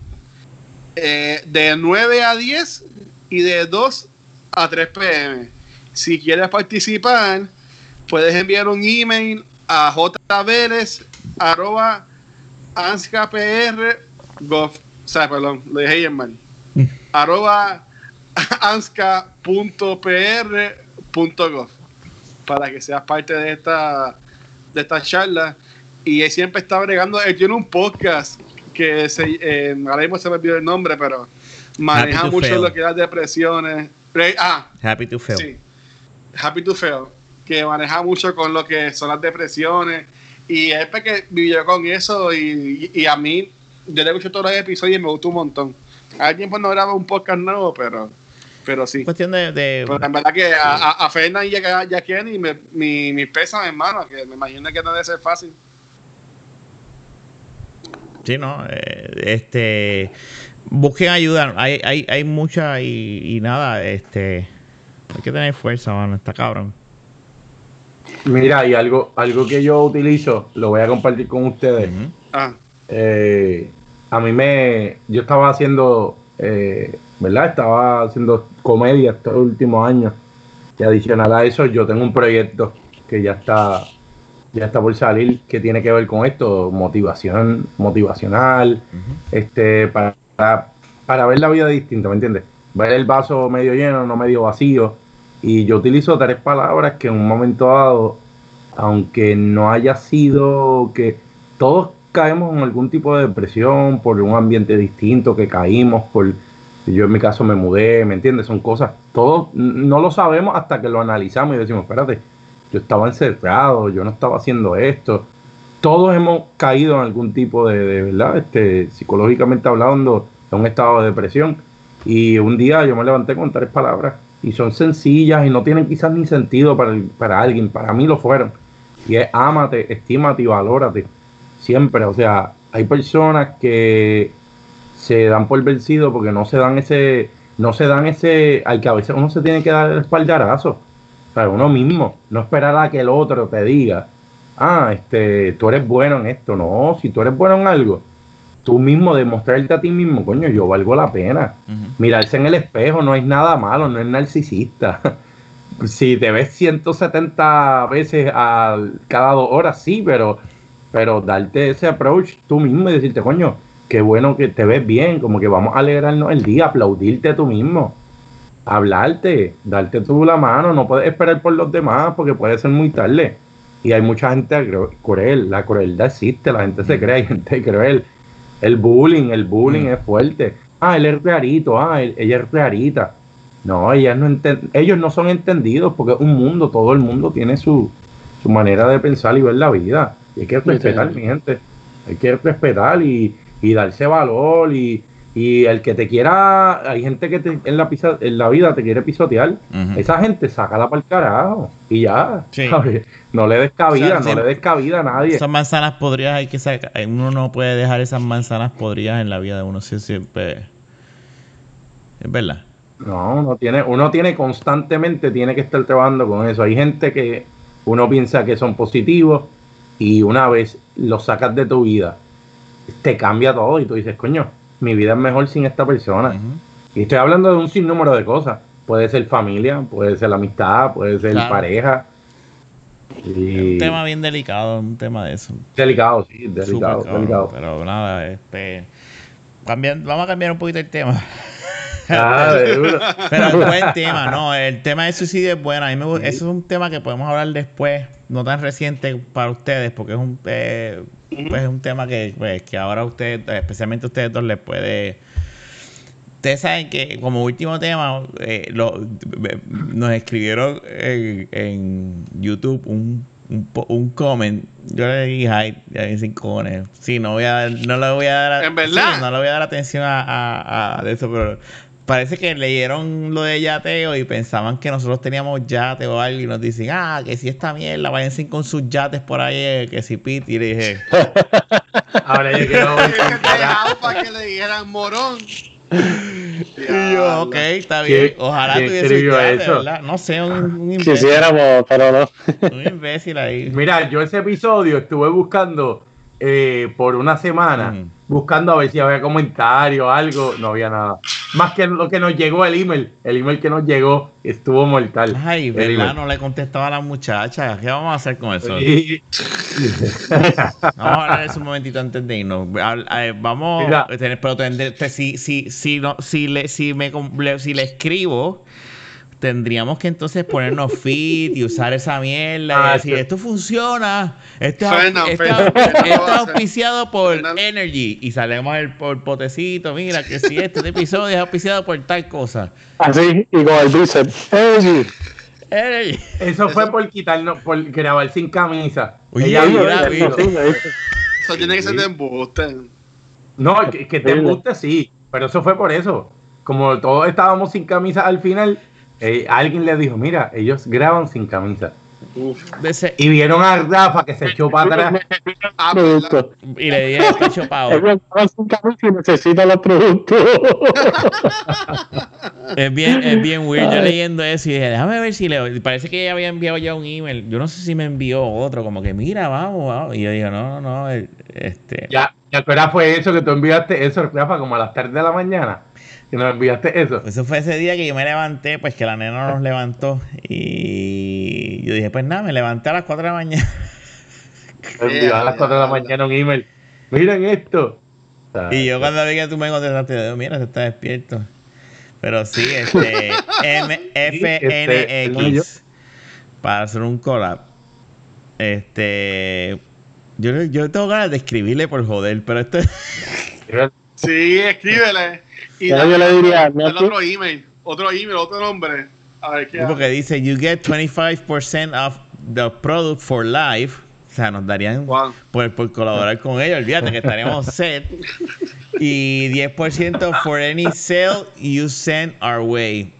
Eh, de 9 a 10 y de 2 a 3 pm. Si quieres participar, puedes enviar un email a jvélez arroba anskapr gov, o sea, perdón, lo dije bien mal. arroba (laughs) anska.pr.gov para que seas parte de esta de esta charla y él siempre está bregando él tiene un podcast que se, eh, ahora mismo se me olvidó el nombre pero maneja mucho Fail. lo que las depresiones Re- ah Happy to fail. Sí. Happy to Fail, que maneja mucho con lo que son las depresiones. Y es porque vivió con eso y, y a mí, yo le escucho todos los episodios y me gustó un montón. Alguien pues no graba un podcast nuevo, pero, pero sí. Cuestión de. de- Pero en verdad que a, a, a Fernan y a, y a Kenny me, mi, mis pesos, hermano, que me imagino que no debe ser fácil. sí, no. eh, este. busquen ayuda. Hay, hay, hay mucha y, y nada, este. Hay que tener fuerza, mano. Está cabrón. Mira, y algo, algo que yo utilizo, lo voy a compartir con ustedes. Ah, Eh, a mí me. Yo estaba haciendo. eh, ¿Verdad? Estaba haciendo comedia estos últimos años. Y adicional a eso, yo tengo un proyecto que ya está. Ya está por salir, que tiene que ver con esto, motivación, motivacional, este, para, para ver la vida distinta, ¿me entiendes? Ver el vaso medio lleno, no medio vacío. Y yo utilizo tres palabras que en un momento dado, aunque no haya sido que todos caemos en algún tipo de depresión por un ambiente distinto que caímos, por yo en mi caso me mudé, ¿me entiendes? Son cosas, todos no lo sabemos hasta que lo analizamos y decimos, espérate, yo estaba encerrado, yo no estaba haciendo esto. Todos hemos caído en algún tipo de, ¿verdad? Este, psicológicamente hablando, en un estado de depresión. Y un día yo me levanté con tres palabras y son sencillas y no tienen quizás ni sentido para, para alguien. Para mí lo fueron. Y es ámate, estímate y valórate. Siempre. O sea, hay personas que se dan por vencido porque no se dan ese, no se dan ese, al que a veces uno se tiene que dar el espaldarazo. Para uno mismo. No esperar a que el otro te diga, ah, este, tú eres bueno en esto. No, si tú eres bueno en algo, tú mismo demostrarte a ti mismo, coño, yo valgo la pena mirarse en el espejo no es nada malo, no es narcisista. (laughs) Si te ves 170 veces al, cada dos horas, sí, pero, pero darte ese approach tú mismo y decirte, coño, qué bueno que te ves bien, como que vamos a alegrarnos el día, aplaudirte tú mismo, hablarte, darte tú la mano, no puedes esperar por los demás porque puede ser muy tarde. Y hay mucha gente cru- cruel, la crueldad existe, la gente se cree, hay (laughs) gente cruel. El bullying, el bullying Mm. es fuerte. Ah, él es rarito, ah, él- ella es rarita. No, ellas no ellos no son entendidos porque es un mundo, todo el mundo tiene su, su manera de pensar y ver la vida. Y hay que respetar, mi gente. Hay que respetar y, y darse valor y, y el que te quiera, hay gente que te- en, la pisa- en la vida te quiere pisotear. Esa gente sácala para el carajo y ya. No le des cabida, O sea, no le des cabida a nadie. Esas manzanas podridas hay que sacar. Uno no puede dejar esas manzanas podridas en la vida de uno. Sí, siempre. Es verdad. No, uno tiene, uno tiene constantemente, tiene que estar trabajando con eso. Hay gente que uno piensa que son positivos y una vez los sacas de tu vida, te cambia todo y tú dices, coño, mi vida es mejor sin esta persona. Y estoy hablando de un sinnúmero de cosas. Puede ser familia, puede ser amistad, puede ser Claro. pareja. Es un tema bien delicado, un tema de eso. delicado, sí, delicado, cabrón, delicado. Pero nada, este. cambian- vamos a cambiar un poquito el tema. (laughs) Ah, de duro. Pero es buen tema, no. El tema del suicidio es bueno. A mí me gu- Eso es un tema que podemos hablar después, no tan reciente para ustedes, porque es un, eh, pues es un tema que, pues, que ahora ustedes, especialmente ustedes dos, les puede. Ustedes saben que, como último tema, eh, lo- nos escribieron en, en YouTube un, un, un comment. Yo le dije, ay, hay cinco cojones. Sí, no, voy a, no le voy a dar. ¿En verdad? sí, no le voy a dar atención a, a- a eso, pero parece que leyeron lo de yateo y pensaban que nosotros teníamos yate o algo y nos dicen, ah, que si esta mierda, váyanse con sus yates por ahí, eh, que si pit. Y le dije, (laughs) Ahora yo quiero Es que te para que le dijeran morón. (laughs) y yo, ok, está bien. ¿Quién- Ojalá tuviese yate, eso? ¿verdad? No sé, un, un (laughs) imbécil. Quisiéramos, pero no. Un imbécil ahí. Mira, yo ese episodio estuve buscando eh, por una semana, buscando a ver si había comentarios, algo, no había nada. Más que lo que nos llegó el email, el email que nos llegó estuvo mortal. Ay, ¿verdad? No le contestaba a la muchacha. ¿Qué vamos a hacer con eso? (laughs) Vamos a hablar de eso un momentito antes de irnos. Eh, Vamos, Mira. a tener- pero si, si, si, no, si, le, si, me, si le escribo, tendríamos que entonces ponernos (laughs) fit y usar esa mierda y Ah, decir, esto funciona. Este, es au- Fernan, este, Fernan, au- Fernan este lo va a es (laughs) hacer. auspiciado por. Energy y salemos el, por potecito. Mira, que si este, (laughs) episodio es auspiciado por tal cosa. Así, y con el bíceps. Energy. Energy. Eso fue por quitarnos, por grabar sin camisa. Ella vio mira, eso. mira. Eso tiene que ser de embuste. No, que, que te guste, sí, pero eso fue por eso. Como todos estábamos sin camisa al final, eh, alguien le dijo, mira, ellos graban sin camisa. Uf. Y vieron a Rafa que se echó para atrás. Ah, productos. y le dije el pecho camisa y necesitan los productos. (laughs) Es bien, es bien weird. Yo leyendo eso y dije, déjame ver si le. Parece que ella había enviado ya un email. Yo no sé si me envió otro, como que mira, vamos, vamos. Y yo digo, no, no, no. eh, Este. Ya, ya fue eso que tú enviaste eso, Rafa, como a las 3 de la mañana. Que nos enviaste eso. Eso fue ese día que yo me levanté, pues que la nena nos levantó. Y yo dije, pues nada, me levanté a las 4 de la mañana. Me envió a las 4 de la mañana un email. Miren esto. Y yo cuando vi que tú me contestaste, digo, mira, se está despierto. Pero sí, este, (laughs) este, MFNX, para hacer un collab. Este, yo, yo tengo ganas de escribirle por joder, pero esto Sí, escríbele. Y yo le diría, otro email, otro email, otro nombre. A ver qué porque dice, you get 25% of the product for life. O sea, nos darían Wow. por, por colaborar con ellos, olvídate que estaríamos (laughs) set. Y 10% for any sale you send our way.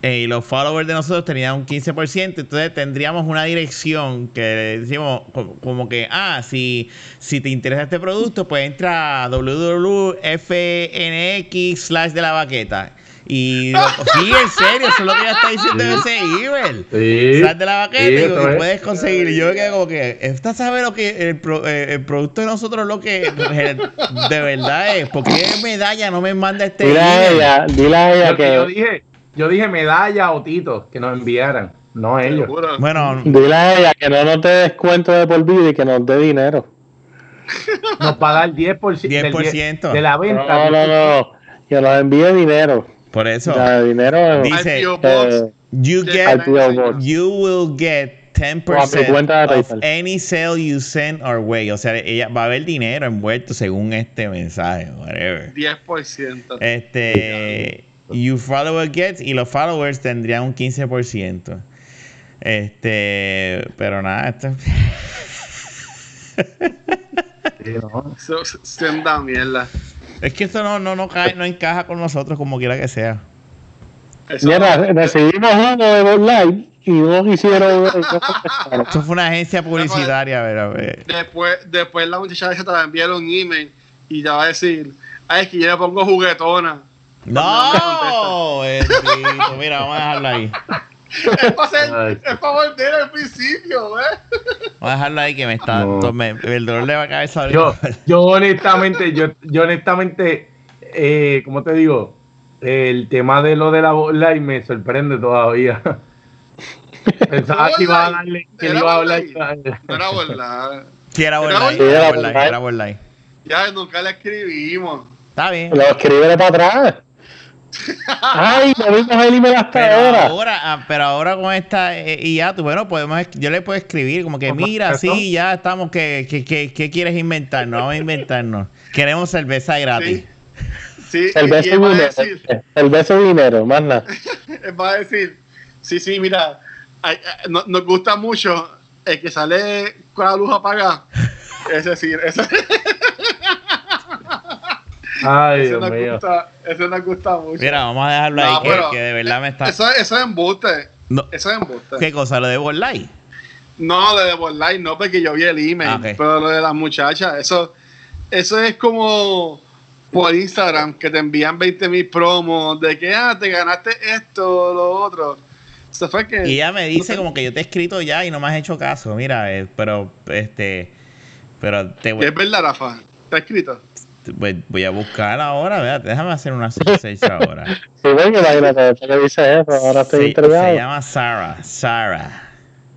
Eh, y los followers de nosotros tenían un 15%, entonces tendríamos una dirección que decimos como, como que, ah, si, si te interesa este producto, pues entra a www.fnx slash de la baqueta. Y (laughs) sí, en serio, eso es lo que ya está diciendo en ese email. Sí. Sal de la baqueta Sí, y, eso y es. puedes conseguir. Y yo me quedé como que, esta sabe lo que el, pro- eh, el producto de nosotros lo que (laughs) de verdad es. ¿Por qué medalla no me manda este Dile a ella, dile a ella que yo dije, yo dije medalla o Tito que nos enviaran, no ellos. Bueno, dile a ella que no nos dé descuento de por vida y que nos dé dinero. (laughs) Nos va a dar 10%, del 10%. de la No, venta. no, no, que nos envíe dinero. por eso, O sea, dinero Dice, eh, you get, you will get O a mi cuenta de 10% of any sale you send our way. O sea, ella va a haber dinero envuelto según este mensaje, whatever. 10%. Este, you follower gets y los followers tendrían un 15%. Este, pero nada, esto (laughs) senda mierda. es que esto no, no, no cae, no encaja con nosotros como quiera que sea. Mira, recibimos uno de Light y no quisieron. (laughs) Esto fue una agencia publicitaria, pero, eh, después, después la muchacha esa te va a enviar un email y ya va a decir, ay, es que yo le pongo juguetona. ¡No! Bendito. Mira, vamos a dejarlo ahí. es para es volver al principio, ¿eh? Vamos a dejarlo ahí que me está. No. me- el dolor de la cabeza. Yo, yo honestamente, yo, yo honestamente, eh, ¿cómo te digo? El tema de lo de la bola y me sorprende todavía. (laughs) Pensaba que iba a darle, que le Era iba a hablar. No era verdad. Sí, era Borlai. era Borlai. Ya nunca le escribimos. Está bien. Lo escribe para atrás. Ay, no vimos el email hasta Pero ahora. ahora, ah, pero ahora con esta eh, y ya, tú, bueno, podemos, yo le puedo escribir como que ¿Cómo mira, eso? sí, ya estamos, que, que, que, ¿qué quieres inventarnos? Vamos a inventarnos. Queremos cerveza gratis. Sí, sí El y, y dinero. decir, El beso dinero, más nada. (laughs) va a decir, sí, sí, mira, no- nos gusta mucho el que sale con la luz apagada. Es decir, ese, (laughs) Ay, ese Dios nos mío. gusta, ese nos gusta mucho. Mira, vamos a dejarlo No, ahí, que, pero- que de verdad me está... Eso, eso es embuste. No, Eso es embuste. ¿Qué cosa? ¿Lo de Borlai? No, de Borlai no, porque yo vi el email. Ah. Pero lo de las muchachas, eso, eso es como por Instagram, que te envían 20 mil promos de que ah, te ganaste esto, lo otro. Eso fue que. Y ella me dice no como que yo te he escrito ya y no me has hecho caso. Mira, eh, pero este... Pero te voy, Es verdad, Rafa. Está escrito. Voy- voy a buscar ahora, ¿verdad? Déjame hacer una search ahora. (laughs) Sí, ven, imagínate, que dice eso, ahora estoy Se, se intrigado. llama Sarah. Sarah.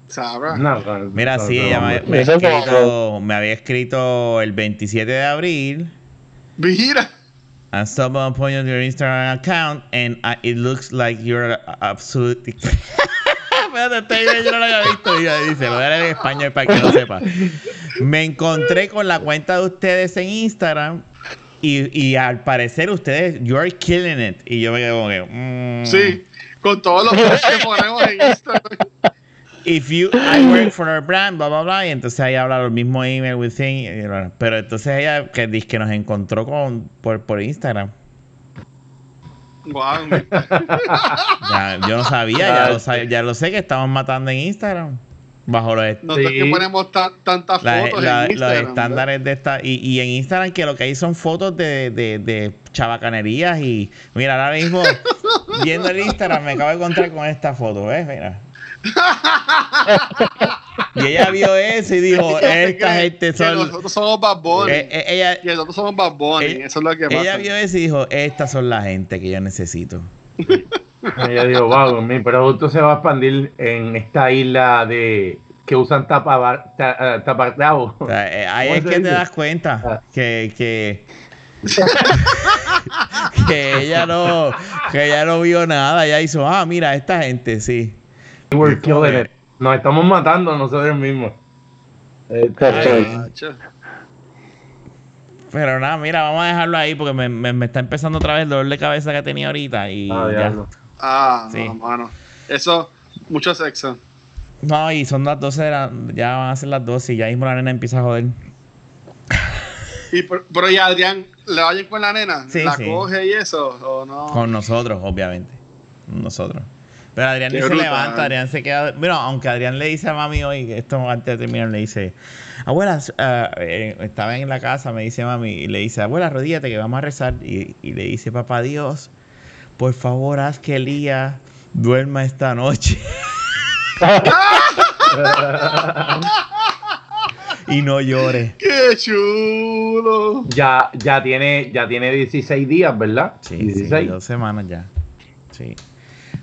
Sabrá. No, no, Mira, no, sí, ella me, me escrito- me había escrito el 27 de abril. Mira. And someone point on your Instagram account and uh, it looks like you're absolutely. (laughs) Espérate, este yo no lo había visto. Mira, dice, lo voy a leer en español para que lo sepa. Me encontré con la cuenta de ustedes en Instagram y, y al parecer ustedes, you're killing it. Y yo me quedo como que. mm, Sí. Con todos los posts que ponemos en Instagram. If you, I work for our brand, bla, bla, bla. Y entonces ahí habla lo mismo email within. y bueno, Pero entonces ella que dice que nos encontró con, por, por Instagram. Guau. Ya, yo no sabía, ya lo, ya lo sé que estamos matando en Instagram. Bajo los, Nosotros Sí. que ponemos ta- tantas la- fotos la- en los estándares de esta. Y, y en Instagram, que lo que hay son fotos de, de, de chabacanerías. Y mira, ahora mismo, (laughs) viendo el Instagram, me acabo de encontrar con esta foto, ¿ves? Mira. (laughs) Y ella vio eso y dijo: ¿Qué Esta gente son. nosotros somos Bad Bunny. Eh, eh, ella, nosotros somos Bad Bunny. ella- eso es lo que pasa. ella vio eso y dijo: Estas son la gente que yo necesito. (laughs) Y yo digo, wow, mi producto se va a expandir en esta isla de que usan tapa, ta- eh, sea, eh, ahí ¿Cómo es que te das cuenta Ah. que, que, (laughs) que ella no que ella no vio nada. Ella hizo, ah, mira, esta gente, sí. We're killing it. Nos estamos matando nosotros mismos. Pero nada, mira, vamos a dejarlo ahí porque me, me- me está empezando otra vez el dolor de cabeza que tenía ahorita y ah, ya. diablo. Ah, Sí. no, mano. Eso, mucho sexo. No, y son las 12 de la, ya van a ser las 12 y ya mismo la nena empieza a joder. Y por- pero ya Adrián, ¿le vayan con la nena? Sí, ¿La sí. coge y eso? ¿O no? Con nosotros, obviamente. Nosotros. Pero Adrián Qué ni se levanta, Adrián se queda. Bueno, aunque Adrián le dice a mami hoy, esto antes de terminar, le dice: Abuela, eh, estaba en la casa, me dice mami, y le dice: Abuela, rodíllate que vamos a rezar. Y, y le dice: Papá Dios, por favor, haz que Elías duerma esta noche y no llore. ¡Qué chulo! Ya, ya tiene, ya tiene 16 días, ¿verdad? Sí, sí, 16. dos semanas ya. Sí.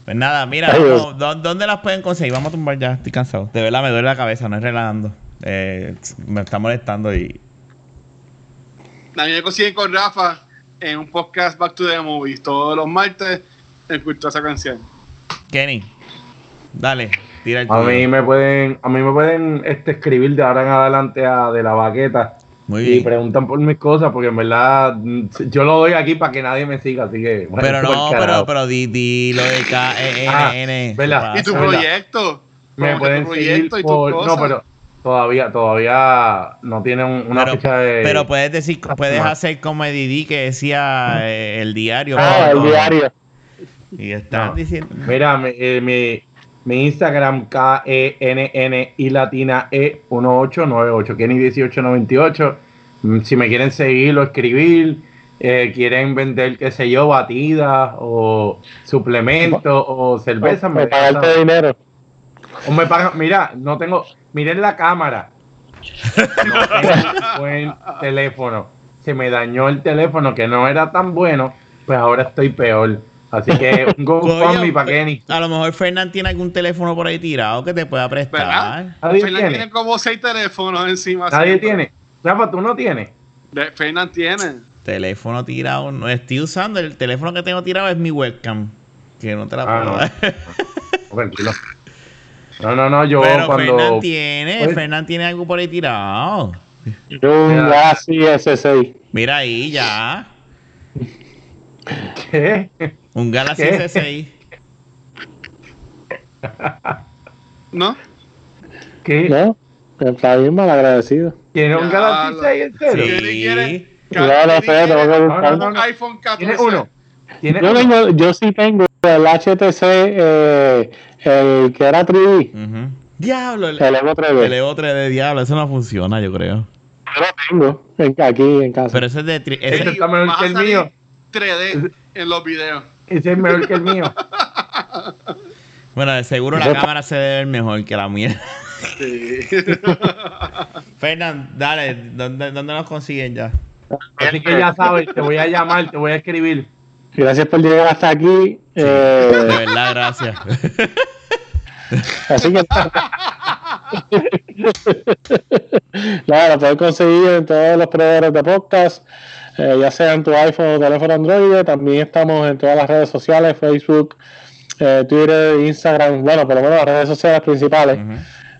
Pues nada, mira, Ay, vamos, ¿dó- ¿dónde las pueden conseguir? Vamos a tumbar ya, estoy cansado. De verdad me duele la cabeza, no es relajando. Eh, me está molestando y. Mí me consiguen con Rafa en un podcast Back to the Movies todos los martes en Cultura esa canción. Kenny, dale, tira el A mí me pueden, a mí me pueden este, escribir de ahora en adelante a de la baqueta Muy y preguntan por mis cosas, porque en verdad yo lo doy aquí para que nadie me siga, así que. bueno, Pero no, pero, pero di, di lo de K, E, N, Ah. ¿qué ¿Y tu proyecto? me pueden tu seguir proyecto y tus por, cosas. no, pero todavía, todavía no tienen una Pero, fecha de. pero puedes decir, puedes hacer como Didi que decía eh, el diario. Ah, el diario. Y estás No. diciendo. Mira, mi, eh, mi, mi Instagram K-E-N-N y latina E 1898, Kenny 1898. Mm, Si me quieren seguir o escribir, eh, quieren vender, qué sé yo, batidas o suplementos o cerveza, me O dejan- dinero. O me pagan. Mira, no tengo. Miren la cámara. No (laughs) tengo buen teléfono. Se me dañó el teléfono que no era tan bueno, pues ahora estoy peor. Así que (laughs) un GoFundMe para Kenny. A lo mejor Fernán tiene algún teléfono por ahí tirado que te pueda prestar. Fernan tiene. tiene como seis teléfonos encima. Nadie siempre. tiene. Rafa, tú no tienes. Fernan tiene. Teléfono tirado. No estoy usando. El teléfono que tengo tirado es mi webcam. Que no te la Ah, puedo no. dar. Tranquilo. (laughs) No, no, no, yo Pero cuando. Fernán tiene. Oye. Fernán tiene algo por ahí tirado. Un Mira. Galaxy S6. Mira ahí ya. ¿Qué? Un Galaxy ¿Qué? S6. ¿No? ¿Qué? ¿No? Está bien mal agradecido. ¿Tiene un Galaxy lo- 6 en serio? Sí. ¿Quiere- quiere- No, no sé, tengo que No, buscar. no, no, no. iPhone 14. ¿Tiene uno? ¿Tiene Yo, tengo, yo sí tengo el HTC, eh, el que era 3D, Ujú. Diablo. El, el Evo 3D. el Evo 3 de diablo. Eso no funciona, yo creo. Yo lo tengo en- aquí en casa. Pero ese es de. tri- ese- Ese está mejor que el mío. 3D en los videos. Ese es mejor que el mío. (laughs) bueno, de seguro la cámara se debe ver mejor que la mía. Sí. (laughs) Fernán, dale. ¿Dónde, dónde nos consiguen ya? Así que ya sabes, te voy a llamar, te voy a escribir. Gracias por llegar hasta aquí. De eh, verdad, gracias. así que nada, lo puedes conseguir en todos los proveedores de podcast, eh, ya sea en tu iPhone o teléfono Android. También estamos en todas las redes sociales, Facebook, eh, Twitter, Instagram, bueno, por lo menos las redes sociales principales.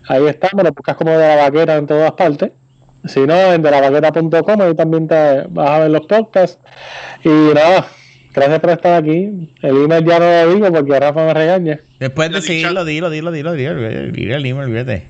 Ahí estamos, lo buscas como de la vaquera en todas partes. Si no, en delavaquera.com, ahí también te vas a ver los podcasts. Y nada, gracias por estar aquí. El email ya no lo digo porque Rafa me regaña. Después de seguirlo, dilo, dilo, dilo, dilo, dilo, dilo el email, olvídate.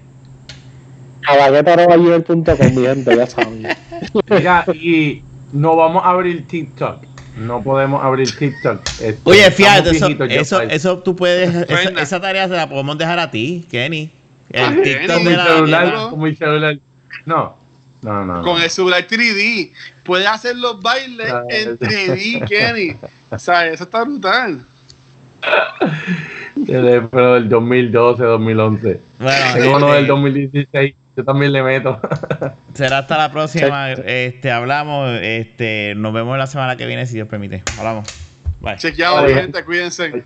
A vaqueta.com, mi gente, ya saben. (laughs) Mira, y no vamos a abrir TikTok. No podemos abrir TikTok. Oye, fíjate, eso, viejitos eso, eso tú puedes, esa, tarea se la podemos dejar a ti, Kenny. El TikTok de la celular, celular. No, no, no. no. Con el celular 3D. Puedes hacer los bailes Ah, en sí. 3D, Kenny. (laughs) O sea, eso está brutal. Pero del 2012, 2011. Bueno, Tengo uno del 2016. Yo también le meto. (laughs) será hasta la próxima. Este, hablamos. Este, nos vemos la semana que viene si Dios permite. Hablamos. Bye. Chequeado, gente, cuídense.